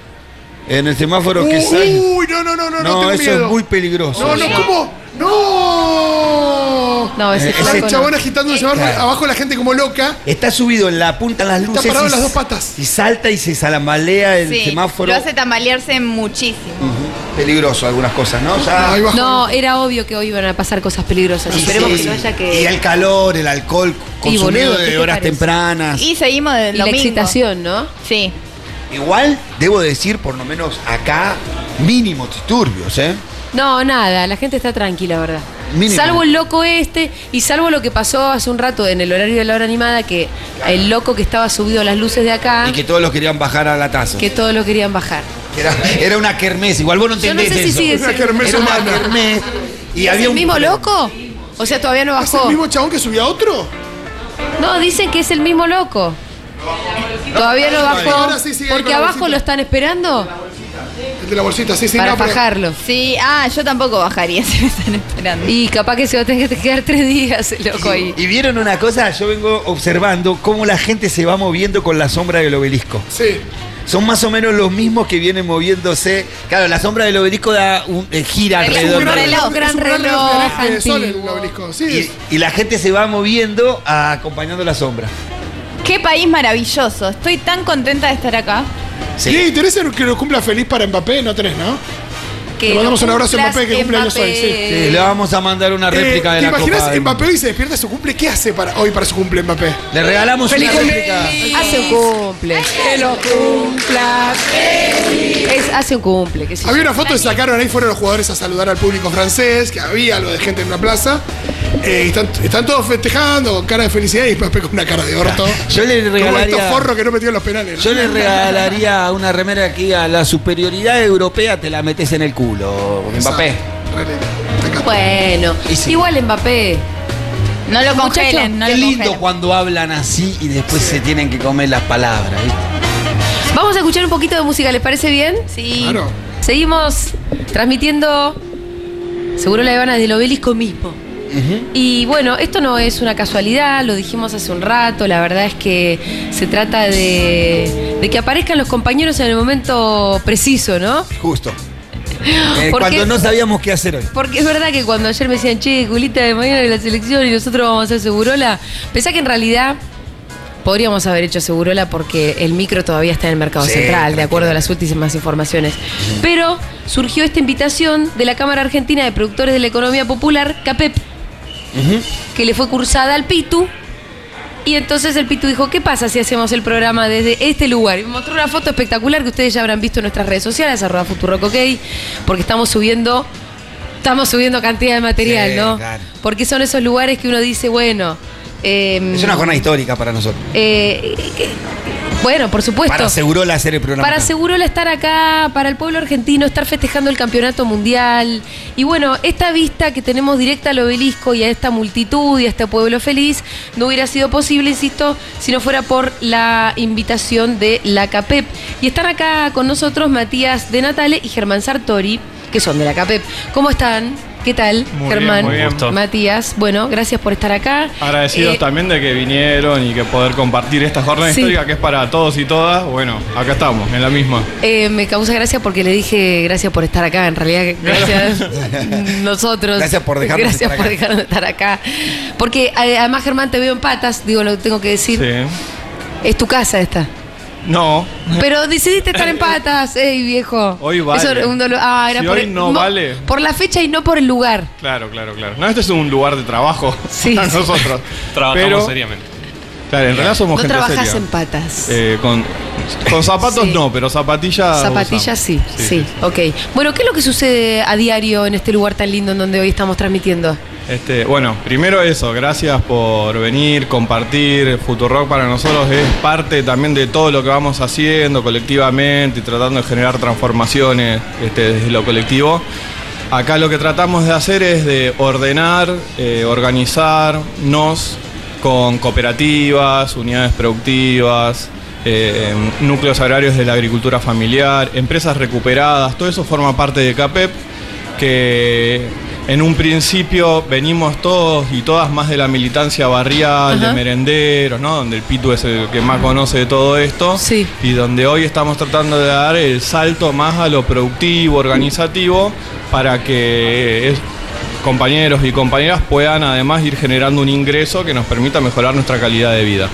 En el semáforo que sale. Uy, no, no, no, no, no, No, eso miedo. es muy peligroso. No, no, ¿cómo? ¡No! No, ese Eh, Ese no. chabón agitando el semáforo, Claro. abajo la gente como loca. Está subido en la punta de las luces. parado y en las dos patas. Y salta y se salamalea el Sí, semáforo. lo hace tambalearse muchísimo. Peligroso algunas cosas, ¿no? Ya-. No, era obvio que hoy iban a pasar cosas peligrosas. Y Esperemos sí, que no haya Y que. el calor, el alcohol consumido boludo, ¿qué de te horas parece? tempranas. Y seguimos del Y la excitación, ¿no? Sí. Igual, debo decir, por lo menos acá, mínimo disturbios, ¿eh? No, nada, la gente está tranquila, ¿verdad? Mínimo. Salvo el loco este y salvo lo que pasó hace un rato en el horario de la hora animada, que el loco que estaba subido a las luces de acá, Y que todos los querían bajar a la taza. que todos lo querían bajar. Era, era una kermés, igual vos no Yo no entendés sé si eso. sigue Una siendo. kermés Era una kermés. Y ¿Es había el un mismo loco? O sea, todavía no ¿Es el bajó. mismo chabón que subía a otro? No, dicen que es el mismo loco. Todavía no bajó. Ahora sí, sigue ahí Porque con la abajo bolsita. lo están esperando El de la bolsita, sí, sí. para no, pero- fajarlo. Sí, ah, yo tampoco bajaría si me están esperando. Y capaz que se va a tener que quedar tres días el loco ahí. Y vieron una cosa, yo vengo observando cómo la gente se va moviendo con la sombra del obelisco. Sí. Son más o menos los mismos que vienen moviéndose. Claro, la sombra del obelisco da un, eh, gira Es un alrededor. gran del- reloj. Un gran Es un reloj de sol el antiguo. obelisco. Sí, Y, y la gente se va moviendo ah, acompañando la sombra. Qué país maravilloso. Estoy tan contenta de estar acá. Sí. ¿Y tenés que lo cumpla feliz para Mbappé? No tenés, ¿no? Que Le mandamos lo un abrazo a Mbappé, que cumple años hoy, sí. Sí, le vamos a mandar una réplica Eh, de ¿Te la Copa imaginas del Mbappé hoy se despierta su cumple? ¿Qué hace para hoy para su cumple Mbappé? Le regalamos ¡Feliz una cumple! réplica. Hace un cumple. Que lo cumpla. Es, hace un cumple. yo. Había una foto que sacaron ahí, fueron los jugadores a saludar al público francés, que había algo de gente en una plaza. Eh, están, están todos festejando con cara de felicidad y Mbappé con una cara de orto. Yo le Como estos regalaría. forros que no metieron los penales. ¿no? Yo le regalaría una remera aquí a la superioridad europea, te la metes en el culo, Mbappé. Lindo. Bueno, Y sí. igual Mbappé. No lo congelen, no Qué lo lindo congelen. cuando hablan así y después se tienen que comer las palabras. ¿viste? Vamos a escuchar un poquito de música, ¿les parece bien? Sí. Claro. Seguimos transmitiendo Seguro la Habana del obelisco mismo. Y bueno, esto no es una casualidad, lo dijimos hace un rato, la verdad es que se trata de, de que aparezcan los compañeros en el momento preciso, ¿no? Justo. Eh, ¿Por cuando no sabíamos qué hacer hoy. Porque es verdad que cuando ayer me decían, che, culita de mañana de la selección y nosotros vamos a hacer Segurola, pensá que en realidad podríamos haber hecho Segurola porque el micro todavía está en el mercado Sí, central, de acuerdo a las últimas informaciones. Pero surgió esta invitación de la Cámara Argentina de Productores de la Economía Popular, CAPEP, que le fue cursada al Pitu. Y entonces el Pitu dijo, ¿qué pasa si hacemos el programa desde este lugar? Y me mostró una foto espectacular que ustedes ya habrán visto en nuestras redes sociales, arroba Futurock, ok, porque estamos subiendo, estamos subiendo cantidad de material, Sí, ¿no? claro. Porque son esos lugares que uno dice, bueno... eh, Es una jornada histórica para nosotros. eh, que- bueno, por supuesto. Para Segurola hacer el programa. Para acá. Segurola estar acá, para el pueblo argentino, estar festejando el campeonato mundial. Y bueno, esta vista que tenemos directa al obelisco y a esta multitud y a este pueblo feliz no hubiera sido posible, insisto, si no fuera por la invitación de la CAPEP. Y están acá con nosotros Matías de Natale y Germán Sartori, que son de la CAPEP. ¿Cómo están? ¿Qué tal, Muy bien, Germán? muy bien. Matías, bueno, gracias por estar acá. Agradecidos Eh, también de que vinieron y que poder compartir esta jornada Sí. histórica que es para todos y todas. Bueno, acá estamos, en la misma. Eh, me causa gracia porque le dije gracias por estar acá. En realidad, gracias nosotros. Gracias por dejarnos Gracias estar por acá. dejarnos estar acá. Porque eh, además, Germán, te veo en patas, digo, lo tengo que decir. Sí. Es tu casa esta. No, Pero decidiste estar en patas, ey, viejo. Hoy vale. Eso era un dolor- ah, era Si por hoy no vale. Por la fecha y no por el lugar. claro, claro, claro. No, este es un lugar de trabajo Sí, para sí. nosotros. Trabajamos Pero, seriamente. Claro, en realidad somos No gente trabajas seria. en patas. Eh, con, con zapatos Sí. no, pero zapatillas. Zapatillas sí, usamos. sí, ok. Bueno, ¿qué es lo que sucede a diario en este lugar tan lindo en donde hoy estamos transmitiendo? Este, bueno, primero eso, gracias por venir, compartir. Futurock para nosotros es parte también de todo lo que vamos haciendo colectivamente y tratando de generar transformaciones este, desde lo colectivo. Acá lo que tratamos de hacer es de ordenar, eh, organizarnos con cooperativas, unidades productivas, eh, núcleos agrarios de la agricultura familiar, empresas recuperadas, todo eso forma parte de CAPEP que en un principio venimos todos y todas más de la militancia barrial, Ajá. de merenderos, ¿no? Donde el Pitu es el que más conoce de todo esto. Sí. Y donde hoy estamos tratando de dar el salto más a lo productivo, organizativo, para que es- compañeros y compañeras puedan además ir generando un ingreso que nos permita mejorar nuestra calidad de vida.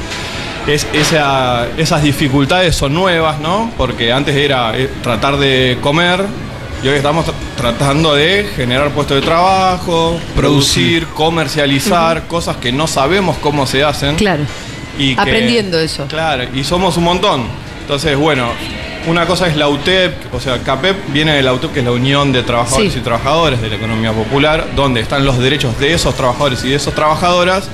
Es, esa- esas dificultades son nuevas, ¿no? Porque antes era eh, tratar de comer y hoy estamos tr- tratando de generar puestos de trabajo, producir, comercializar, cosas que no sabemos cómo se hacen. Claro. Y que- Aprendiendo eso. Claro, y somos un montón. Entonces, bueno, una cosa es la UTEP, o sea, CAPEP viene de la UTEP, que es la Unión de Trabajadores Sí. y Trabajadoras de la Economía Popular, donde están los derechos de esos trabajadores y de esas trabajadoras,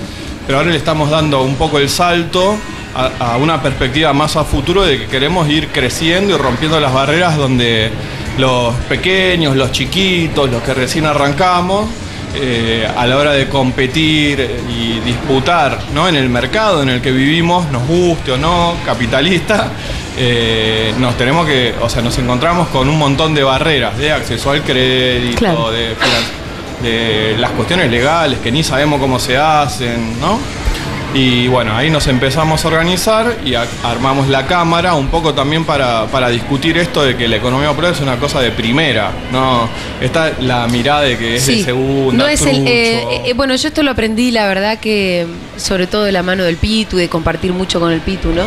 pero ahora le estamos dando un poco el salto a, a una perspectiva más a futuro de que queremos ir creciendo y rompiendo las barreras donde los pequeños, los chiquitos, los que recién arrancamos, eh, a la hora de competir y disputar ¿no? en el mercado en el que vivimos, nos guste o no, capitalista, eh, nos tenemos que, o sea, nos encontramos con un montón de barreras de acceso al crédito, Claro. de, de las cuestiones legales que ni sabemos cómo se hacen, ¿no? Y bueno, ahí nos empezamos a organizar y a- armamos la cámara un poco también para, para discutir esto de que la economía popular es una cosa de primera, ¿no? Está la mirada de que es de segunda, No es el, eh, eh, bueno, yo esto lo aprendí, la verdad que sobre todo de la mano del Pitu, de compartir mucho con el Pitu, ¿no?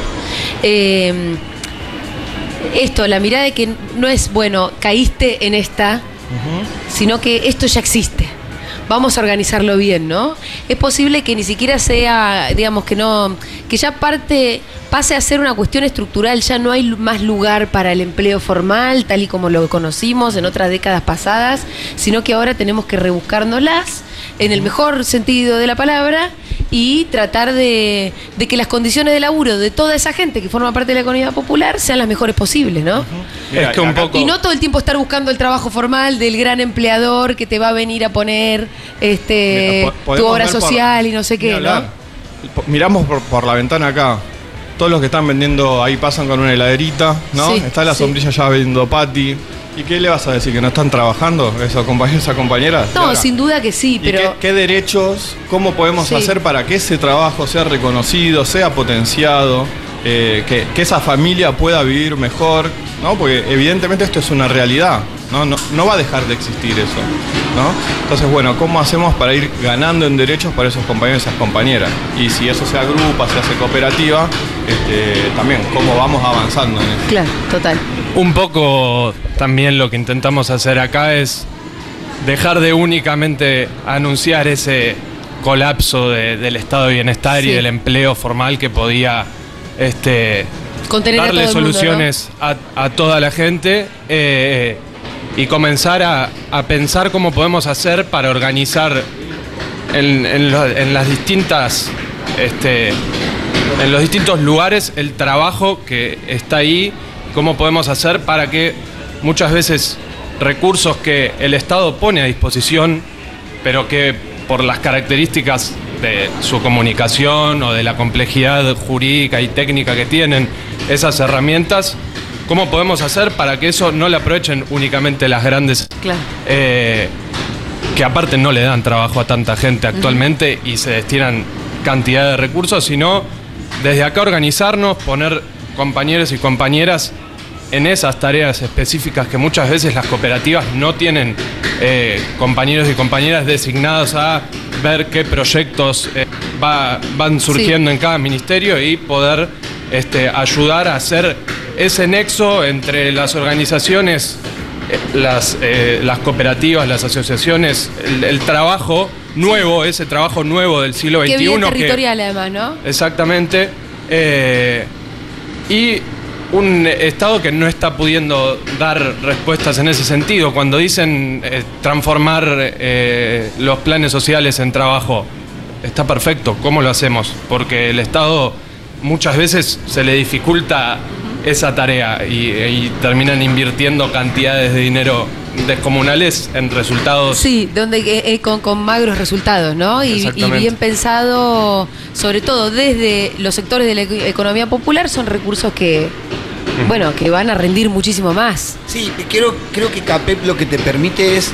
Eh, esto, la mirada de que no es, bueno, caíste en esta, sino que esto ya existe. Vamos a organizarlo bien, ¿no? Es posible que ni siquiera sea, digamos, que no, que ya parte, pase a ser una cuestión estructural, ya no hay más lugar para el empleo formal, tal y como lo conocimos en otras décadas pasadas, sino que ahora tenemos que rebuscárnoslas en el mejor sentido de la palabra y tratar de, de que las condiciones de laburo de toda esa gente que forma parte de la economía popular sean las mejores posibles, ¿no? Mira, es que un acá- poco- Y no todo el tiempo estar buscando el trabajo formal del gran empleador que te va a venir a poner este Mira, tu obra por- social y no sé qué, ¿no? Miramos por, por la ventana acá. Todos los que están vendiendo ahí pasan con una heladerita, ¿no? Sí, Está la sí. sombrilla ya vendiendo patty. ¿Y qué le vas a decir? ¿Que no están trabajando esos compañeros, esas compañeras? No, sin duda que sí, ¿Y pero qué, qué derechos, cómo podemos Sí. hacer para que ese trabajo sea reconocido, sea potenciado, eh, que, que esa familia pueda vivir mejor? ¿no? Porque evidentemente esto es una realidad, ¿no? No, no va a dejar de existir eso. ¿no? Entonces, bueno, ¿cómo hacemos para ir ganando en derechos para esos compañeros y esas compañeras? Y si eso sea grupa, se hace cooperativa, este, también, ¿cómo vamos avanzando en eso? claro, total. Un poco también lo que intentamos hacer acá es dejar de únicamente anunciar ese colapso de- del estado de bienestar Sí. y del empleo formal que podía este, Contener a darle todo el mundo, soluciones a, a toda la gente eh, y comenzar a, a pensar cómo podemos hacer para organizar en, en las distintas este, en los distintos lugares el trabajo que está ahí, cómo podemos hacer para que muchas veces recursos que el Estado pone a disposición, pero que por las características de su comunicación o de la complejidad jurídica y técnica que tienen esas herramientas, ¿cómo podemos hacer para que eso no le aprovechen únicamente las grandes Claro. eh, que aparte no le dan trabajo a tanta gente actualmente y se destinan cantidad de recursos, sino desde acá organizarnos, poner compañeros y compañeras en esas tareas específicas que muchas veces las cooperativas no tienen eh, compañeros y compañeras designados a ver qué proyectos eh, va- van surgiendo en cada ministerio y poder este, ayudar a hacer ese nexo entre las organizaciones eh, las, eh, las cooperativas, las asociaciones, el, el trabajo nuevo, ese trabajo nuevo del siglo XXI. bien que- territorial además, ¿no? exactamente. eh, y un Estado que no está pudiendo dar respuestas en ese sentido. Cuando dicen eh, transformar eh, los planes sociales en trabajo, está perfecto. ¿Cómo lo hacemos? Porque el Estado muchas veces se le dificulta esa tarea y, y terminan invirtiendo cantidades de dinero descomunales en resultados Sí, donde eh, eh, con, con magros resultados, ¿no? Y, bien pensado, sobre todo desde los sectores de la eco- economía popular, son recursos que, bueno, que van a rendir muchísimo más. Sí, creo, creo que CAPEP lo que te permite es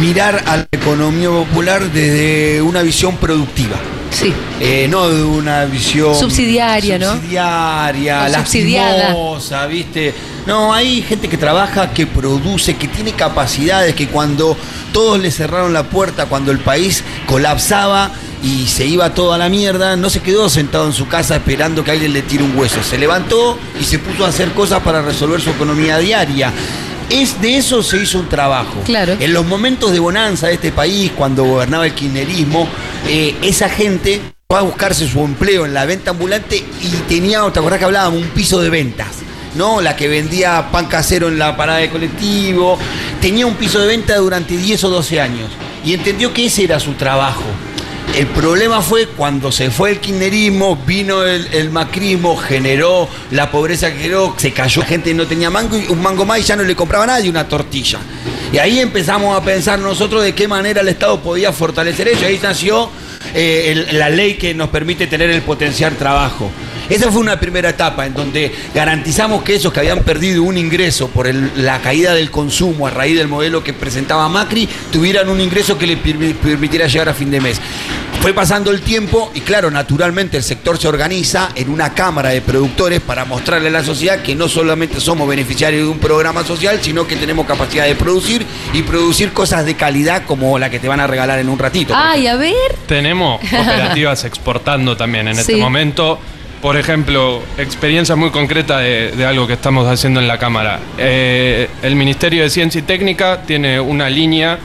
mirar a la economía popular desde una visión productiva. Sí. Eh, no de una visión Subsidiaria, ¿no? subsidiaria, lastimosa, ¿viste? No, hay gente que trabaja, que produce, que tiene capacidades, que cuando todos le cerraron la puerta, cuando el país colapsaba y se iba todo a la mierda, no se quedó sentado en su casa esperando que alguien le tire un hueso. Se levantó y se puso a hacer cosas para resolver su economía diaria. Es de eso se hizo un trabajo. Claro. En los momentos de bonanza de este país, cuando gobernaba el kirchnerismo, eh, esa gente fue a buscarse su empleo en la venta ambulante y tenía, ¿te acordás que hablábamos? Un piso de ventas. ¿no? La que vendía pan casero en la parada de colectivo. Tenía un piso de venta durante 10 o 12 años. Y entendió que ese era su trabajo. El problema fue cuando se fue el kirchnerismo, vino el, macrismo, generó la pobreza que generó, se cayó, la gente no tenía mango y un mango más y ya no le compraba a nadie una tortilla. Y ahí empezamos a pensar nosotros de qué manera el Estado podía fortalecer eso. Ahí nació eh, la ley que nos permite tener el potencial trabajo. Esa fue una primera etapa en donde garantizamos que esos que habían perdido un ingreso por el- la caída del consumo a raíz del modelo que presentaba Macri tuvieran un ingreso que les permi- permitiera llegar a fin de mes. Fue pasando el tiempo y claro, naturalmente el sector se organiza en una cámara de productores para mostrarle a la sociedad que no solamente somos beneficiarios de un programa social, sino que tenemos capacidad de producir y producir cosas de calidad como la que te van a regalar en un ratito. Ay, a ver. Tenemos cooperativas exportando también en este momento. Por ejemplo, experiencia muy concreta de, de algo que estamos haciendo en la Cámara. Eh, el Ministerio de Ciencia y Técnica tiene una línea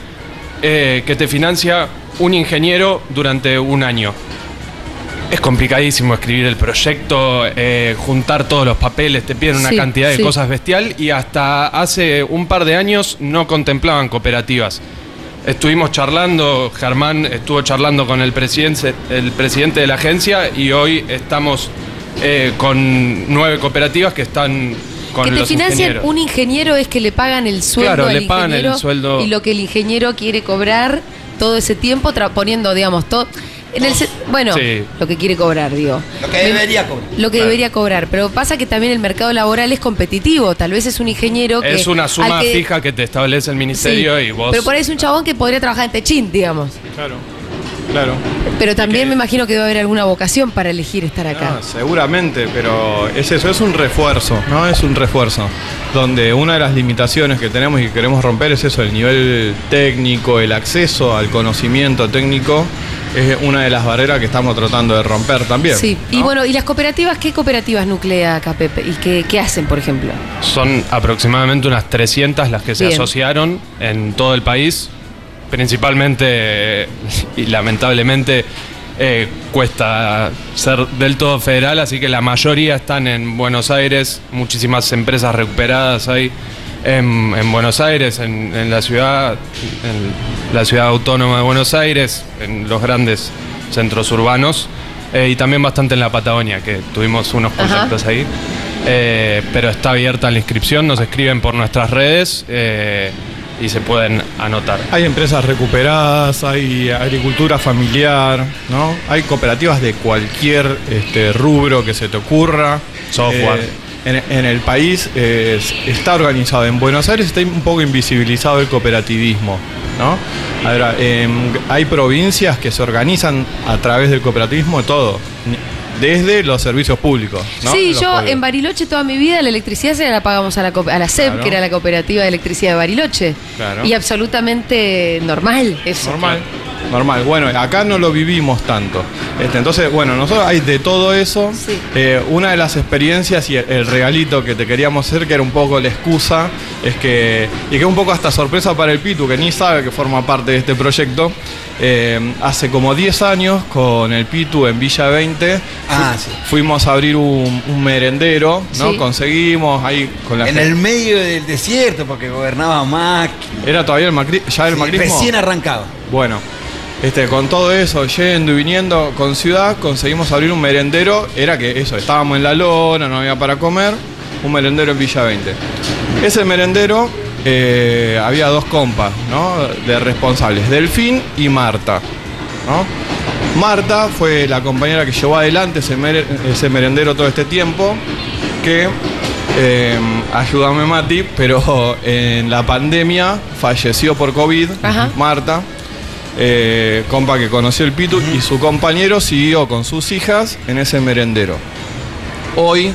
eh, que te financia un ingeniero durante un año. Es complicadísimo escribir el proyecto, eh, juntar todos los papeles, te piden una Sí, cantidad de sí. cosas bestial y hasta hace un par de años no contemplaban cooperativas. Estuvimos charlando, Germán estuvo charlando con el presidente, el presidente de la agencia y hoy estamos eh, con nueve cooperativas que están con que te los financian ingenieros. un ingeniero es que le pagan el sueldo Claro, al le pagan el ingeniero sueldo. y lo que el ingeniero quiere cobrar todo ese tiempo poniendo, digamos, todo en el bueno, Sí. lo que quiere cobrar, digo. Lo que debería cobrar. Lo que Claro. debería cobrar, pero pasa que también el mercado laboral es competitivo, tal vez es un ingeniero que Es una suma que- fija que te establece el Sí, ministerio y vos. Pero por ahí es un chabón que podría trabajar en Techín, digamos. Claro, claro. Pero también me imagino que debe haber alguna vocación para elegir estar acá. Seguramente, pero es eso, es un refuerzo, ¿no? Es un refuerzo. Donde una de las limitaciones que tenemos y que queremos romper es eso, el nivel técnico, el acceso al conocimiento técnico, es una de las barreras que estamos tratando de romper también. Sí, y ¿no? bueno, ¿y las cooperativas? ¿Qué cooperativas nuclea acá, Pepe? ¿Y qué, qué hacen, por ejemplo? Son aproximadamente unas 300 las que se Bien. asociaron en todo el país. Principalmente eh, y lamentablemente eh, cuesta ser del todo federal, así que la mayoría están en Buenos Aires, muchísimas empresas recuperadas hay en, en Buenos Aires, en, en la ciudad, en la ciudad autónoma de Buenos Aires, en los grandes centros urbanos eh, y también bastante en la Patagonia, que tuvimos unos Ajá. contactos ahí. Eh, pero está abierta la inscripción, nos escriben por nuestras redes y se pueden anotar. Hay empresas recuperadas, hay agricultura familiar, ¿no? Hay cooperativas de cualquier este, rubro que se te ocurra. Software. Eh, en, en el país eh, está organizado. En Buenos Aires está un poco invisibilizado el cooperativismo, ¿no? Ahora, em, hay provincias que se organizan a través del cooperativismo todo, desde los servicios públicos, ¿no? Sí, Los yo pueblos. en Bariloche toda mi vida la electricidad se la pagamos a la, a la Claro. que era la cooperativa de electricidad de Bariloche. Claro. Y absolutamente normal eso. Normal. Normal. Bueno, acá no lo vivimos tanto. Este, entonces, bueno, nosotros hay de todo eso. Sí. Eh, una de las experiencias y el, el regalito que te queríamos hacer, que era un poco la excusa, es que, y que es un poco hasta sorpresa para el Pitu, que ni sabe que forma parte de este proyecto. eh, hace como 10 años, con el Pitu en Villa 20, Ah, fu- sí. fuimos a abrir un, un merendero, ¿no? Sí. Conseguimos ahí con la En gente- el medio del desierto, porque gobernaba Macri. Era todavía el macri, ya el Sí, macrismo. Recién arrancaba. Bueno, este, con todo eso, yendo y viniendo con ciudad, conseguimos abrir un merendero. Era que eso, estábamos en la lona, no había para comer. Un merendero en Villa 20. Ese merendero eh, había dos compas, ¿no? De responsables, Delfín y Marta, ¿no? Marta fue la compañera que llevó adelante ese, mere- ese merendero todo este tiempo, que Eh, ayúdame Mati, pero en la pandemia falleció por COVID Ajá. Marta, eh, compa que conoció el Pitu, y su compañero siguió con sus hijas en ese merendero. Hoy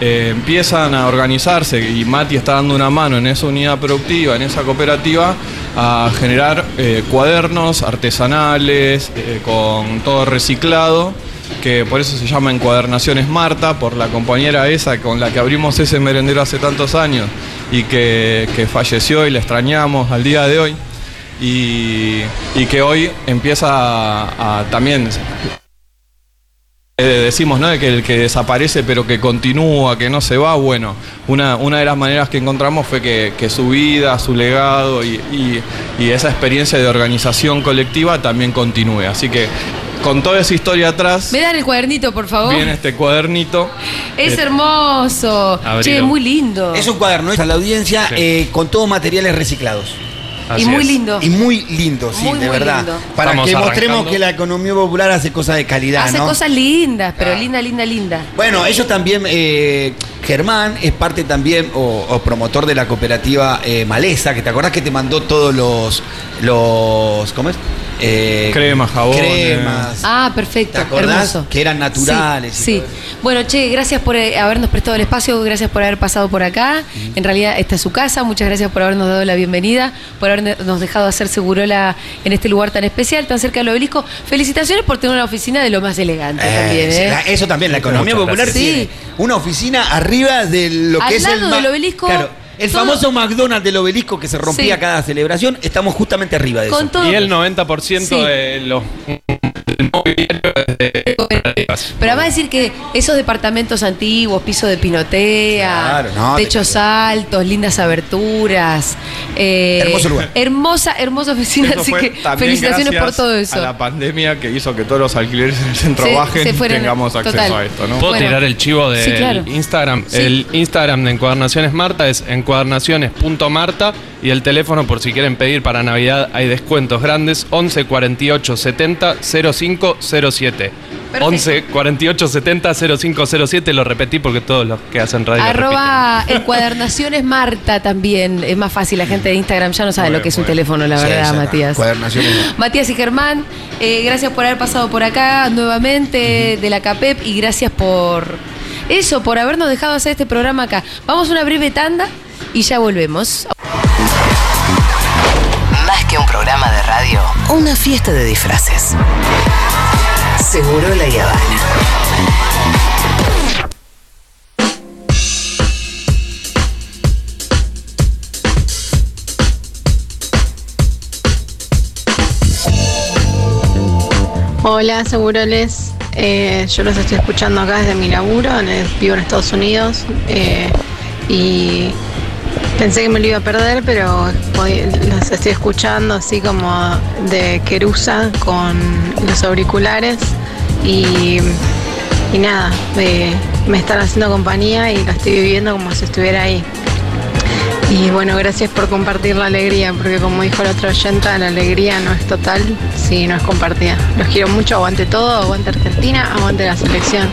eh, empiezan a organizarse y Mati está dando una mano en esa unidad productiva, en esa cooperativa, a generar eh, cuadernos artesanales con todo reciclado, que por eso se llama Encuadernaciones Marta, por la compañera esa con la que abrimos ese merendero hace tantos años y que, que falleció y la extrañamos al día de hoy. Y, y que hoy empieza a, a también eh, decimos, ¿no? De que el que desaparece pero que continúa, que no se va, bueno, una, una de las maneras que encontramos fue que, que su vida, su legado y, y- y esa experiencia de organización colectiva también continúe. Así que con toda esa historia atrás, ¿Me dan el cuadernito, por favor? viene este cuadernito. Es Eh, hermoso. Abrilo. Che, muy lindo. Es un cuaderno, es a la audiencia, Sí. eh, con todos materiales reciclados. Y muy lindo. Y muy lindo, sí, Muy, de muy verdad. lindo. Para Estamos que mostremos que la economía popular hace cosas de calidad, Hace ¿no? cosas lindas, pero linda, linda, linda. Bueno, ellos también, eh, Germán es parte también o, o promotor de la cooperativa eh, Maleza, que te acordás que te mandó todos los, los ¿cómo es? Eh, Cremas, jabones. Cremas. Ah, perfecto. ¿Te acordás? Hermoso. Que eran naturales. Sí. y sí. todo eso. Bueno, che, gracias por eh, habernos prestado el espacio, gracias por haber pasado por acá. En realidad, esta es su casa. Muchas gracias por habernos dado la bienvenida, por habernos dejado hacer Segurola en este lugar tan especial, tan cerca del obelisco. Felicitaciones por tener una oficina de lo más elegante Eh, también, ¿eh? la- Eso también, la economía Muchas popular gracias. tiene Sí. una oficina arriba de lo que Al es el lado ma- del obelisco, Claro, el todo- famoso McDonald's del obelisco que se rompía Sí. cada celebración, estamos justamente arriba de Con eso. todo. Y el 90% Sí. de los. Pero además decir que esos departamentos antiguos, piso de pinotea, Claro, no, te- techos altos, lindas aberturas. eh, Hermoso lugar. Hermosa, hermosa oficina, Eso así que felicitaciones por todo eso. A la pandemia que hizo que todos los alquileres en el centro Se- bajen se y fueron, tengamos acceso total. a esto, ¿no? ¿Puedo Bueno. tirar el chivo de Sí, claro. Instagram? Sí. El Instagram de Encuadernaciones Marta es encuadernaciones.marta y el teléfono por si quieren pedir para Navidad hay descuentos grandes 11 48 70 05 07. 11 48 70 05 07 lo repetí porque todos los que hacen radio Arroba encuadernaciones Marta también. Es más fácil, la gente de Instagram ya no sabe lo que es un bien, teléfono, la Sí, verdad, Matías. Matías y Germán, eh, gracias por haber pasado por acá nuevamente de la CAPEP y gracias por eso, por habernos dejado hacer este programa acá. Vamos a una breve tanda y ya volvemos. Más que un programa de radio, una fiesta de disfraces. Seguro la Habana. Hola, Seguroles. Eh, yo los estoy escuchando acá desde mi laburo, en el- vivo en Estados Unidos eh, y pensé que me lo iba a perder, pero los estoy escuchando así como de querusa con los auriculares y, y nada, me, me están haciendo compañía y lo estoy viviendo como si estuviera ahí. Y bueno, gracias por compartir la alegría, porque como dijo la otra oyenta, la alegría no es total si no es compartida. Los quiero mucho, aguante todo, aguante Argentina, aguante la selección.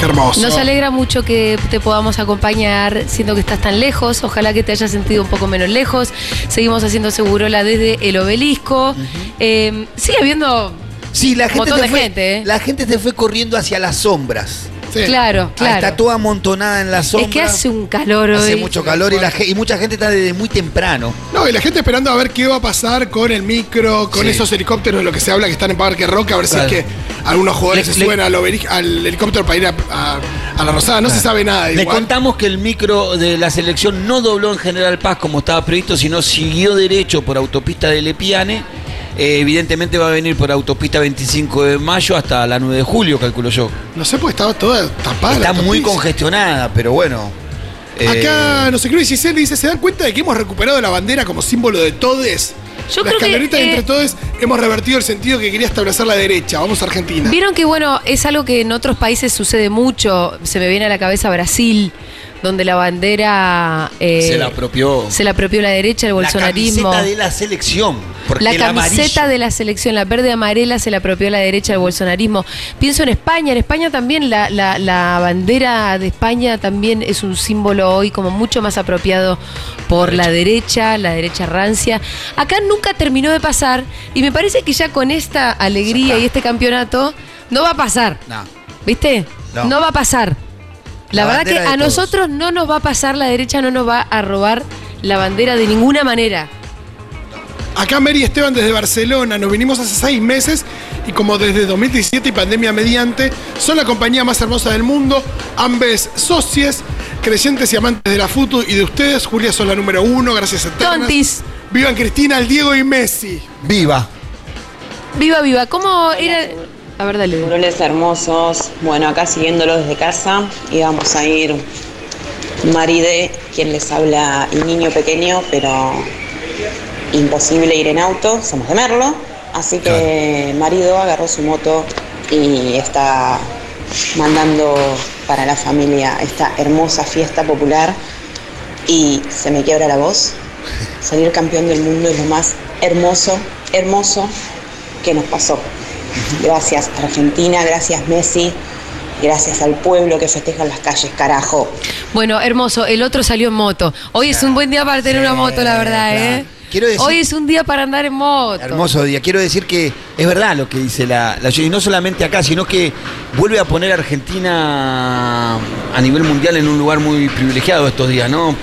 Qué hermoso. Nos alegra mucho que te podamos acompañar, siendo que estás tan lejos. Ojalá que te hayas sentido un poco menos lejos. Seguimos haciendo Segurola desde el obelisco. Eh, sigue habiendo Sí, la un gente, montón de fue, gente, ¿eh? la gente se fue corriendo hacia las sombras. Sí. Claro, claro. Está toda amontonada en las es sombras. que hace un calor hoy. Hace mucho calor y, la y mucha gente está desde muy temprano. No, y la gente esperando a ver qué va a pasar con el micro, con Sí. esos helicópteros de lo que se habla que están en Parque Roca, a ver Claro. si es que algunos jugadores Le- se le- suben al, helicóptero para ir a, a- a la Rosada. No se sabe nada Le contamos que el micro de la selección no dobló en General Paz como estaba previsto, sino siguió derecho por autopista de Lepiane. Eh, evidentemente va a venir por autopista 25 de mayo hasta la 9 de julio, calculo yo. No sé, porque estaba toda tapada. Está la muy congestionada, pero bueno. eh, Acá, no sé qué, Giselle dice, ¿se dan cuenta de que hemos recuperado la bandera como símbolo de todes? Yo Las creo que, eh, entre todes hemos revertido el sentido que quería establecer la derecha. Vamos a Argentina. Vieron que, bueno, es algo que en otros países sucede mucho. Se me viene a la cabeza Brasil, donde la bandera. eh, se la apropió. se la apropió la derecha, el La bolsonarismo. camiseta de la selección. Porque la camiseta de la selección, la verde amarela, se la apropió la derecha del bolsonarismo. Pienso en España, en España también la, la- la bandera de España también es un símbolo hoy como mucho más apropiado por la derecha, la derecha rancia. Acá nunca terminó de pasar y me parece que ya con esta alegría y este campeonato no va a pasar. No. ¿Viste? No. No, va a pasar. La, La verdad que a todos. nosotros no nos va a pasar, la derecha no nos va a robar la bandera de ninguna manera. Acá Mary Esteban desde Barcelona, nos vinimos hace seis meses y como desde 2017 y pandemia mediante, son la compañía más hermosa del mundo, ambes socios, creyentes y amantes de la FUTU y de ustedes, Julia son la número uno, gracias a Tontis. Vivan Cristina, el Diego y Messi. Viva. Viva, viva. ¿Cómo era? A ver, dale. Hermosos. Bueno, acá siguiéndolo desde casa y vamos a ir Maride, quien les habla, y niño pequeño, pero imposible ir en auto, somos de Merlo. Así que marido agarró su moto y está mandando para la familia esta hermosa fiesta popular y se me quiebra la voz. Salir campeón del mundo es lo más hermoso, hermoso que nos pasó. Gracias Argentina, gracias Messi, gracias al pueblo que festeja en las calles, carajo. Bueno, hermoso. El otro salió en moto. Hoy es un buen día para tener una moto, la verdad, ¿eh? Quiero decir- Hoy es un día para andar en moto. Hermoso día. Quiero decir que es verdad lo que dice la, la y no solamente acá, sino que vuelve a poner a Argentina a nivel mundial en un lugar muy privilegiado estos días, ¿no?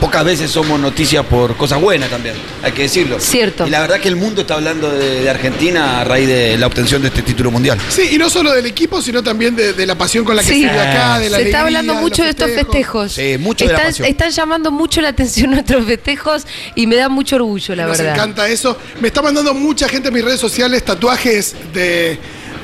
Pocas veces somos noticias por cosas buenas también, hay que decirlo. Cierto. Y la verdad que el mundo está hablando de, de Argentina a raíz de la obtención de este título mundial. Sí, y no solo del equipo, sino también de, de la pasión con la que Sí. se vive acá, de la Se está hablando mucho de estos festejos. Sí, mucho de la están, pasión. están llamando mucho la atención nuestros festejos y me da mucho orgullo, la Nos verdad. encanta eso. Me está mandando mucha gente en mis redes sociales tatuajes de,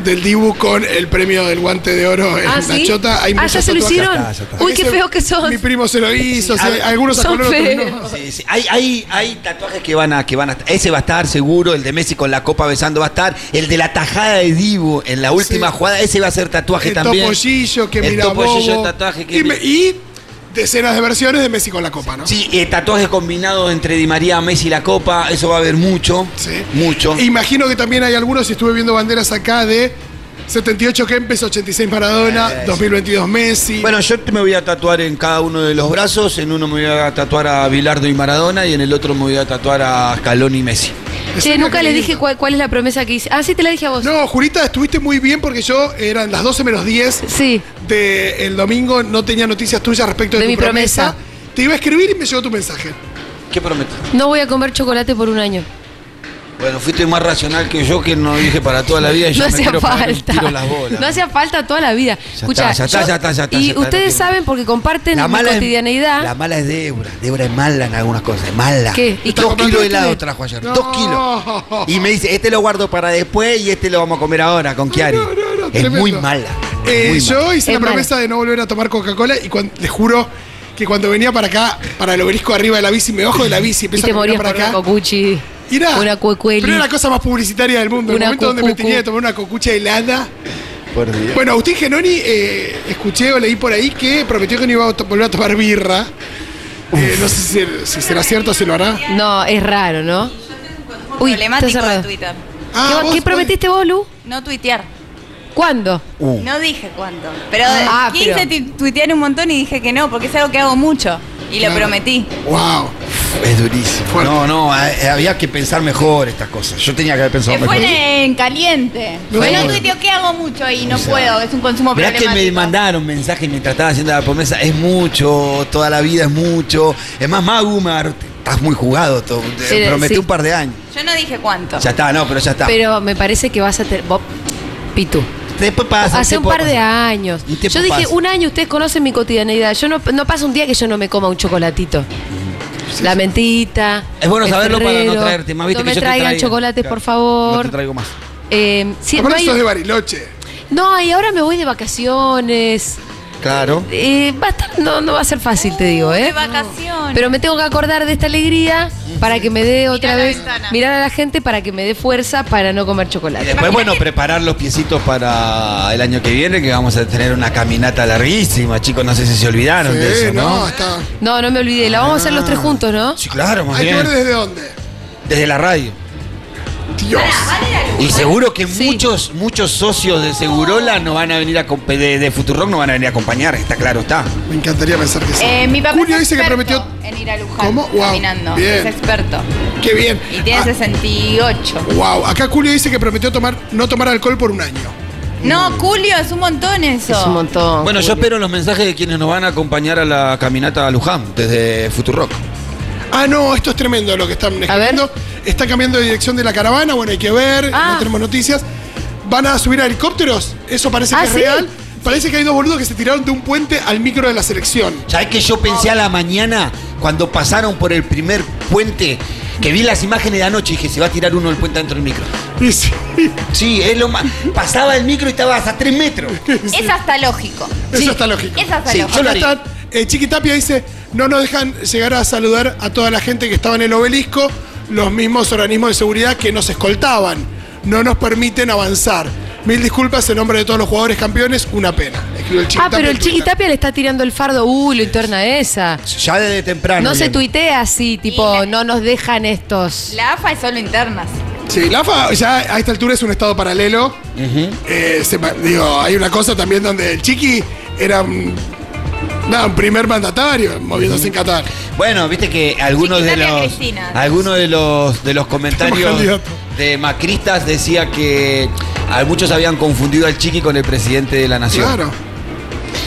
del Dibu con el premio del guante de oro en Ah, la ¿sí? chota. Hay Ah, muchos ¿ya se lo hicieron? Ya está, ya está. Uy, qué feo que sos. Mi primo se lo hizo, Sí, algunos son sacaron otros feos. no. Sí, sí. Hay, hay, hay tatuajes que van a, que van a ese va a estar seguro, el de Messi con la copa besando va a estar, el de la tajada de Dibu en la última Sí. jugada, ese va a ser tatuaje El también. topollillo que el mira topollillo bobo. de tatuaje que y, me- y decenas de versiones de Messi con la copa, ¿no? Sí, eh, tatuajes combinados entre Di María, Messi y la Copa, eso va a haber mucho. Mucho. Imagino que también hay algunos, si estuve viendo banderas acá, de 78 Kempes, 86 Maradona, 2022 Messi. Bueno, yo me voy a tatuar en cada uno de los brazos, en uno me voy a tatuar a Bilardo y Maradona y en el otro me voy a tatuar a Scaloni y Messi. Che, nunca les dije cuál, cuál es la promesa que hice. Ah, sí, te la dije a vos. No, Jurita, estuviste muy bien porque yo eran las 12 menos 10 sí. de el domingo, no tenía noticias tuyas respecto de, De tu mi promesa. Te iba a escribir y me llegó tu mensaje. ¿Qué prometo? No voy a comer chocolate por un año. Bueno, fuiste más racional que yo que no dije para toda la vida y yo No me hacía falta. tiro las bolas. No hacía falta toda la vida. Escucha, está, ya está, yo- ya está, ya está, Y ya está, ustedes no saben porque comparten La mi mala, es, cotidianeidad. la mala es Débora. Débora es mala en algunas cosas, es mala. ¿Qué? ¿Y Dos kilos de ¿Qué? helado trajo ayer. Dos kilos. Y me dice, este lo guardo para después y este lo vamos a comer ahora con Kiari. es tremendo. muy mala. Eh, muy yo mala. hice la promesa de no volver a tomar Coca-Cola y les juro que cuando venía para acá, para el obelisco arriba de la bici, me bajo de la bici, Y empiezo te a para acá. cocuchi. Mirá, una cuecueli. Pero era la cosa más publicitaria del mundo. El Una momento donde me tenía que tomar una cocucha helada. Por Dios. Bueno, Agustín Genoni, eh, escuché o leí por ahí que prometió que no iba a volver a tomar birra. Eh, no sé si, si será cierto, si lo hará. No, es raro, ¿no? Uy, Problemático está cerrado. de Twitter. Ah, ¿Qué, vos qué prometiste vos, Lu? No tuitear. ¿Cuándo? Uh. No dije cuánto. Pero Ah, quise pero- tuitear un montón y dije que no, porque es algo que hago mucho. Y lo prometí. Wow. Es durísimo. No, no, eh, había que pensar mejor estas cosas. Yo tenía que haber pensado Que fue mejor. en caliente. No, Bueno, bueno. tuiteo que hago mucho y no O sea, puedo, es un consumo Mirá que me problemático. mandaron mensajes mientras estaba haciendo la promesa. Es mucho, toda la vida es mucho. Es más, Magu, me agarró- estás muy jugado. to- te Eh, prometí sí. un par de años. Yo no dije cuánto. Ya está, no, pero ya está. Pero me parece que vas a tener. Pitu. Después pasa. Hace un par de años. Yo dije, pasa. un año ustedes conocen mi cotidianidad. Yo no, no pasa un día que yo no me coma un chocolatito. La mentita. Es bueno saberlo para no traerte más, viste No que me yo te traigan traiga. chocolate, Claro. por favor. No te traigo más. Eh, sí, no, hay- sos de Bariloche. no, y ahora me voy de vacaciones. Claro. Eh, va a estar, no, no va a ser fácil, te digo, ¿eh? De vacaciones. Pero me tengo que acordar de esta alegría para que me dé otra vez, mirar a la gente para que me dé fuerza para no comer Y chocolate. después, bueno, preparar los piecitos para el año que viene, que vamos a tener una caminata larguísima, chicos. No sé si se olvidaron de eso, ¿no? está. No, no me olvidé, la vamos a hacer los tres juntos, ¿no? Sí, claro, más Hay que bien. ver desde dónde. Desde la radio. Dios. Y seguro que muchos, muchos socios de Segurola no van a venir a comp- de, de Futurock no van a venir a acompañar, está claro, está. Me encantaría pensar que sí. Eh, mi papá Julio es dice que experto prometió. en ir a Luján ¿Cómo? Wow, caminando. bien. Es experto. Qué bien. Y tiene 68. Wow, acá Julio dice que prometió tomar, no tomar alcohol por un año. No, Julio, es un montón eso. Es un montón. Bueno, yo espero los mensajes de quienes nos van a acompañar a la caminata a Luján desde Futurock. Ah, no, esto es tremendo lo que están escribiendo. Está cambiando de dirección de la caravana, bueno, hay que ver, Ah. no tenemos noticias. ¿Van a subir a helicópteros? Eso parece Ah, que es ¿sí? real. Parece que hay dos boludos que se tiraron de un puente al micro de la selección. ¿Sabes que yo pensé a la mañana cuando pasaron por el primer puente? Que vi las imágenes de anoche y dije, se va a tirar uno del puente dentro del micro. Y sí, Sí, es lo más. Pasaba el micro y estabas a tres metros. Es hasta lógico. eso está lógico. Es hasta Sí, lógico. yo lo Acá haría. están, eh, Chiqui Tapia dice, no nos dejan llegar a saludar a toda la gente que estaba en el obelisco, los mismos organismos de seguridad que nos escoltaban. No nos permiten avanzar. Mil disculpas en nombre de todos los jugadores campeones, una pena. El Chiqui Ah, pero el Chiqui Twitter. Tapia le está tirando el fardo. Uh, lo interna esa. Ya desde temprano. No se tuitea así, tipo, no nos dejan estos. La AFA es solo internas. Sí, la AFA ya a esta altura es un estado paralelo. Eh, se digo, hay una cosa también donde el Chiqui era un, nada, un primer mandatario moviéndose en Qatar. Bueno, viste que algunos de los Cristina. algunos de los de los comentarios candidato. de macristas decía que a muchos habían confundido al Chiqui con el presidente de la nación. Claro.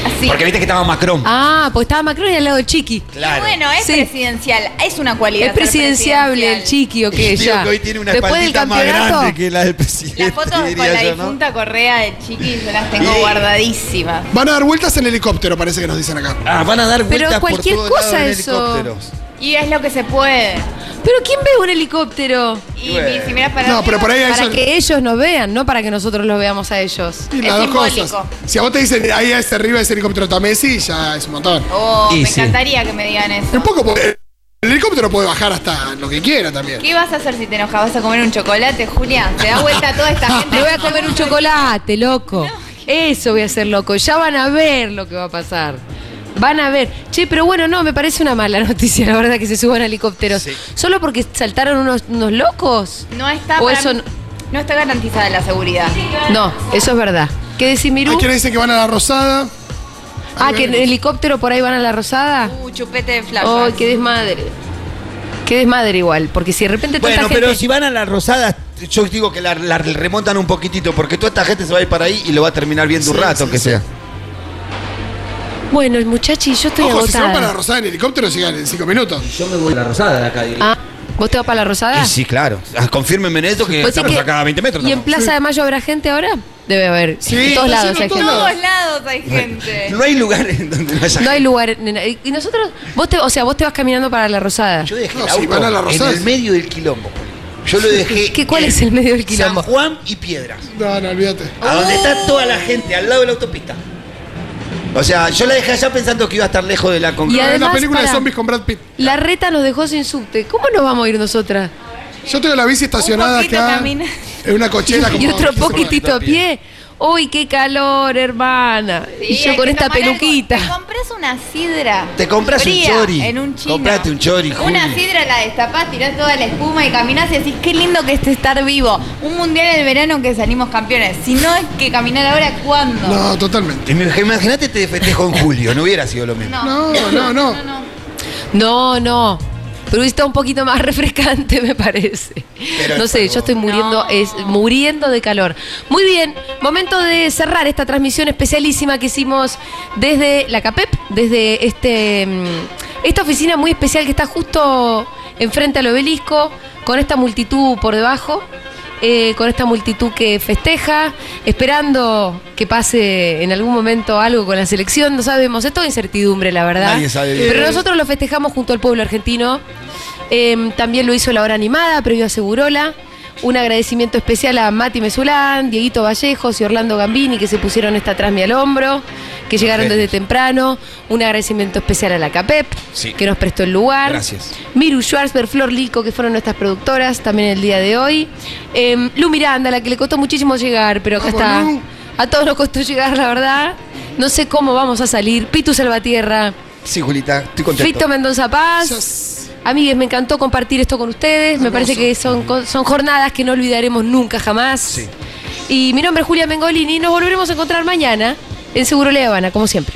Así. Porque viste que estaba Macron. Ah, pues estaba Macron y al lado del Chiqui. Claro. Bueno, es Sí. presidencial. Es una cualidad. Es ser presidenciable el presidencial. Chiqui o qué, Digo ya. que hoy tiene una Después del espaldita más campeonato. grande que la del presidente. Las fotos con diría la yo, ¿no? difunta correa de Chiqui yo las tengo Sí. guardadísimas. Van a dar vueltas en helicóptero, parece que nos dicen acá. Ah, van a dar Pero vueltas cualquier por todos cosa lados en eso. helicópteros. Y es lo que se puede. Pero ¿quién ve un helicóptero? Y Bueno. si miras para No, pero por ahí hay Para eso- que ellos nos vean, no para que nosotros los veamos a ellos. Y es las dos simbólico. cosas. Si a vos te dicen ahí es arriba ese helicóptero está Messi, ya es un montón. Oh, Y me sí. encantaría que me digan eso. Un poco, porque el helicóptero puede bajar hasta lo que quiera también. ¿Qué vas a hacer si te enojas? ¿Vas a comer un chocolate, Julia? ¿Te da vuelta toda esta gente? Voy a comer un chocolate, loco. Eso voy a hacer, loco. Ya van a ver lo que va a pasar. Van a ver. Che, pero bueno, no, me parece una mala noticia, la verdad, que se suban a helicópteros. Sí. ¿Solo porque saltaron unos, unos locos? No está, O para eso mí- no- no está garantizada la seguridad. No, eso es verdad. ¿Qué decís, Mirú? Hay quienes dicen que van a la Rosada. Ah, que en helicóptero por ahí van a la Rosada. Uh, chupete de flash. Ay, qué desmadre. Qué desmadre igual, porque si de repente toda Bueno, esta pero gente- si van a la Rosada, yo digo que la, la remontan un poquitito, porque toda esta gente se va a ir para ahí y lo va a terminar viendo un rato, sí, que sí. sea. Bueno, muchachi, yo estoy Ojo, si se van agotada. para la Rosada en helicóptero, llegan en cinco minutos. Yo me voy a la Rosada de acá, Ah, ¿vos te vas para la Rosada? Y sí, claro. Ah, Confírmenme en esto que ¿Vos decís estamos que- acá a 20 metros. ¿Y en estamos. Plaza de Mayo habrá gente ahora? Debe haber. Sí, en todos está lados lleno hay todo. gente. En todos lados hay gente. No hay lugar en donde no haya No hay lugar. nena. Y nosotros, vos te, o sea, vos te vas caminando para la Rosada. Yo dejé No, el si auto van a la en Rosada. el medio del quilombo. Yo lo dejé. ¿Qué, ¿Cuál en es el medio del quilombo? San Juan y Piedras. No, no, olvídate. A donde está toda la gente, al lado de la autopista. O sea, yo la dejé allá pensando que iba a estar lejos de la además, la película de zombies con Brad Pitt. La reta nos dejó sin subte. ¿Cómo nos vamos a ir nosotras? Yo tengo la bici estacionada acá. camina. En una cochera como Y otro 15 poquitito a pie. Uy, qué calor, hermana. y yo con esta algo. peluquita. Te compras una sidra. Te compras un chori. En un chino. Comprate un chori, Una sidra la destapás, tirás toda la espuma y caminás y decís, qué lindo que es estar vivo. Un mundial del verano que salimos campeones. Si no es que caminar ahora, ¿cuándo? No, totalmente. Imagínate te festejo en julio, no hubiera sido lo mismo. No, no, no. No, no. Pero está un poquito más refrescante, me parece. Pero no sé, yo estoy muriendo, No. es muriendo de calor. Muy bien, momento de cerrar esta transmisión especialísima que hicimos desde la CAPEP, desde este mm, esta oficina muy especial que está justo enfrente al obelisco, con esta multitud por debajo. Eh, con esta multitud que festeja, esperando que pase en algún momento algo con la selección, no sabemos, es toda incertidumbre, la verdad. Nadie sabe bien. Pero nosotros lo festejamos junto al pueblo argentino. Eh, también lo hizo la hora animada, previo a Segurola. Un agradecimiento especial a Mati Mesulán, Dieguito Vallejos y Orlando Gambini que se pusieron esta trasmi al hombro, que llegaron desde temprano. Un agradecimiento especial a la CAPEP, Sí. que nos prestó el lugar. Gracias. Miru Schwarzberg, Flor Lico, que fueron nuestras productoras también el día de hoy. Eh, Lu Miranda, a la que le costó muchísimo llegar, pero acá está. A todos nos costó llegar, la verdad. No sé cómo vamos a salir. Pitu Salvatierra. Sí, Julita, estoy contento. Fito Mendoza Paz. Amigues, me encantó compartir esto con ustedes. Me parece que son, son jornadas que no olvidaremos nunca jamás. Y mi nombre es Julia Mengolini. Nos volveremos a encontrar mañana en Seguro La Habana, como siempre.